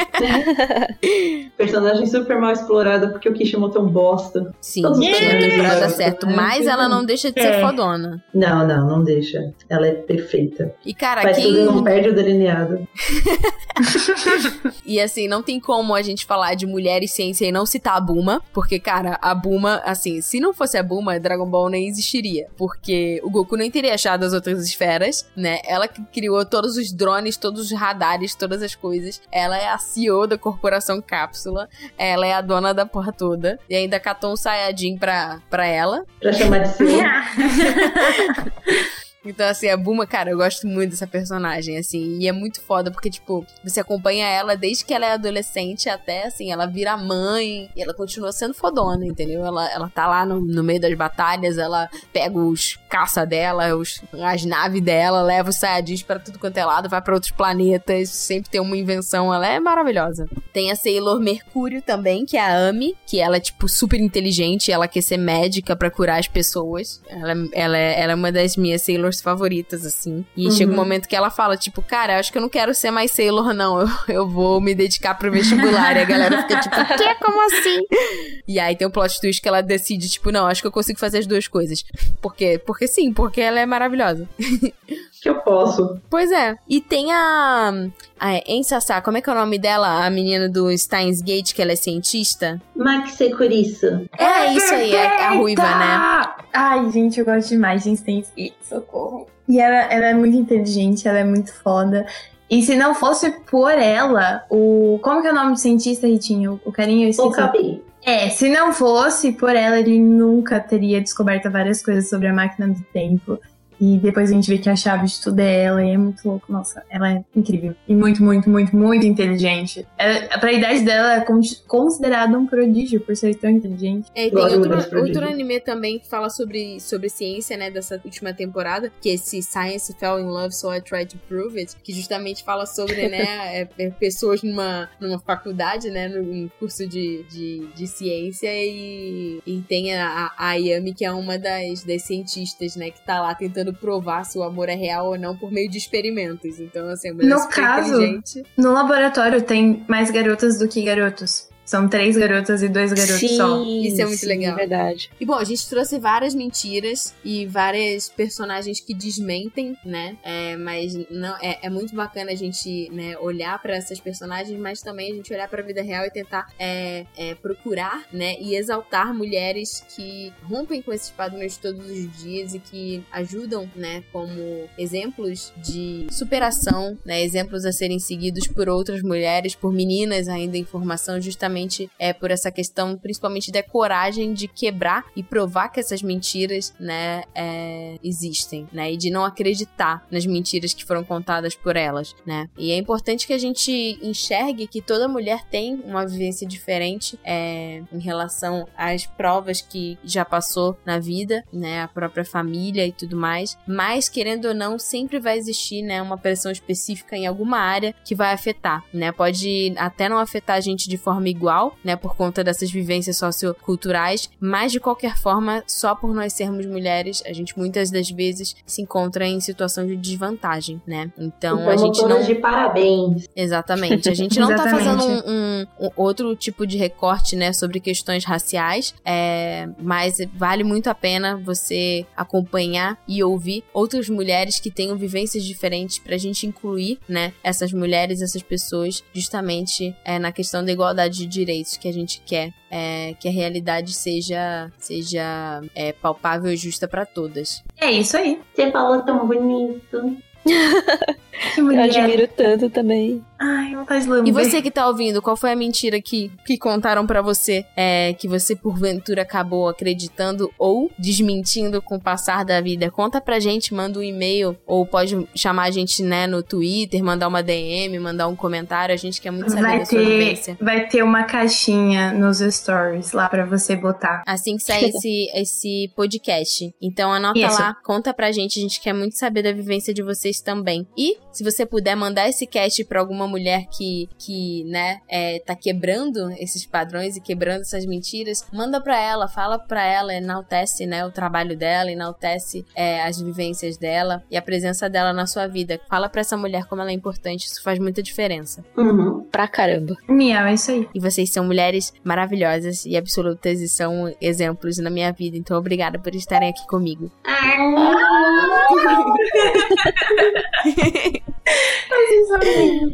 Personagem super mal explorada porque o Kishimoto é um bosta.
Sim, Todos yeah. temporada certo. Mas ela não deixa de ser é. fodona.
Não, não, não deixa. Ela é perfeita.
E cara,
Faz
quem...
tudo e não perde o delineado.
e assim, não tem como a gente falar de mulheres ciência e não citar a Buma, porque, cara, a Buma, assim, se não fosse a Buma, Dragon Ball nem existiria. Porque o Goku nem teria achado as outras esferas, né? Ela que criou todos os drones, todos os radares, todas as coisas. Ela é a CEO da corporação Cápsula. Ela é a dona da porra toda. E ainda catou um Sayajin pra, pra ela.
Pra chamar de CEO.
Então, assim, a Buma, cara, eu gosto muito dessa personagem, assim, e é muito foda, porque, tipo, você acompanha ela desde que ela é adolescente até, assim, ela vira mãe e ela continua sendo fodona, entendeu? Ela, ela tá lá no, no meio das batalhas, ela pega os caça dela, os, as naves dela, leva os Saiyajins pra tudo quanto é lado, vai para outros planetas, sempre tem uma invenção, ela é maravilhosa. Tem a Sailor Mercúrio também, que é a Ami, que ela é, tipo, super inteligente, ela quer ser médica para curar as pessoas. Ela, ela, é, ela é uma das minhas Sailor favoritas, assim. E uhum. chega um momento que ela fala, tipo, cara, acho que eu não quero ser mais Sailor, não. Eu, eu vou me dedicar pro vestibular. e a galera fica, tipo, que? Como assim? E aí tem um plot twist que ela decide, tipo, não, acho que eu consigo fazer as duas coisas. Por quê? Porque sim, porque ela é maravilhosa.
que eu posso.
Pois é. E tem a. a Ensasá, como é que é o nome dela? A menina do Steins Gate, que ela é cientista?
Max Securissa.
É, é isso aí, é a ruiva, né?
Ai, gente, eu gosto demais de Steins Gate, socorro. E ela, ela é muito inteligente, ela é muito foda. E se não fosse por ela, o. Como que é o nome do cientista, Ritinho? O carinho eu esqueci. É, se não fosse por ela, ele nunca teria descoberto várias coisas sobre a máquina do tempo. E depois a gente vê que a chave de tudo é ela e é muito louco. Nossa, ela é incrível. E muito, muito, muito, muito inteligente. Ela, pra idade dela, é considerada um prodígio por ser tão inteligente.
É, e tem outro, outro anime também que fala sobre, sobre ciência, né, dessa última temporada, que é esse Science Fell in Love, So I Tried to Prove It, que justamente fala sobre, né, é, é, pessoas numa, numa faculdade, né, num curso de, de, de ciência e, e tem a, a Ayami, que é uma das, das cientistas, né, que tá lá tentando tentando provar se o amor é real ou não por meio de experimentos. Então, assim, a mulher
no caso, No laboratório tem mais garotas do que garotos. São três garotas e dois garotos
sim,
só.
Isso é muito
sim,
legal.
verdade.
E bom, a gente trouxe várias mentiras e várias personagens que desmentem, né? É, mas não é, é, muito bacana a gente né, olhar para essas personagens, mas também a gente olhar para a vida real e tentar é, é, procurar, né? E exaltar mulheres que rompem com esses padrões todos os dias e que ajudam, né? Como exemplos de superação, né? Exemplos a serem seguidos por outras mulheres, por meninas ainda em formação, justamente justamente é por essa questão, principalmente da coragem de quebrar e provar que essas mentiras, né, é, existem, né, e de não acreditar nas mentiras que foram contadas por elas, né. E é importante que a gente enxergue que toda mulher tem uma vivência diferente é, em relação às provas que já passou na vida, né, a própria família e tudo mais, mas querendo ou não, sempre vai existir, né, uma pressão específica em alguma área que vai afetar, né, pode até não afetar a gente de forma igual, né, por conta dessas vivências socioculturais, mas de qualquer forma, só por nós sermos mulheres, a gente muitas das vezes se encontra em situação de desvantagem, né, então, então a gente não...
de parabéns.
Exatamente, a gente não tá fazendo um, um, um outro tipo de recorte, né, sobre questões raciais, é, mas vale muito a pena você acompanhar e ouvir outras mulheres que tenham vivências diferentes pra gente incluir, né, essas mulheres, essas pessoas, justamente é, na questão da igualdade de direitos que a gente quer é, que a realidade seja, seja é, palpável e justa para todas.
É isso aí.
Você falou tão bonito.
que mulher. Eu admiro tanto também.
Ai, vontade de lamber.
E você que tá ouvindo, qual foi a mentira que, que contaram para você é, que você porventura acabou acreditando ou desmentindo com o passar da vida? Conta pra gente, manda um e-mail ou pode chamar a gente, né, no Twitter, mandar uma DM, mandar um comentário, a gente quer muito saber
vai
da sua vivência.
Vai ter uma caixinha nos stories lá para você botar.
Assim que sair esse, esse podcast. Então anota
Isso.
lá, conta pra gente, a gente quer muito saber da vivência de vocês também. E se você puder mandar esse cast pra alguma mulher que, que né, é, tá quebrando esses padrões e quebrando essas mentiras, manda pra ela, fala pra ela, enaltece, né, o trabalho dela, enaltece é, as vivências dela e a presença dela na sua vida. Fala pra essa mulher como ela é importante, isso faz muita diferença.
Uhum.
Pra caramba.
Miau, é isso aí.
E vocês são mulheres maravilhosas e absolutas e são exemplos na minha vida, então obrigada por estarem aqui comigo.
Vocês são lindos,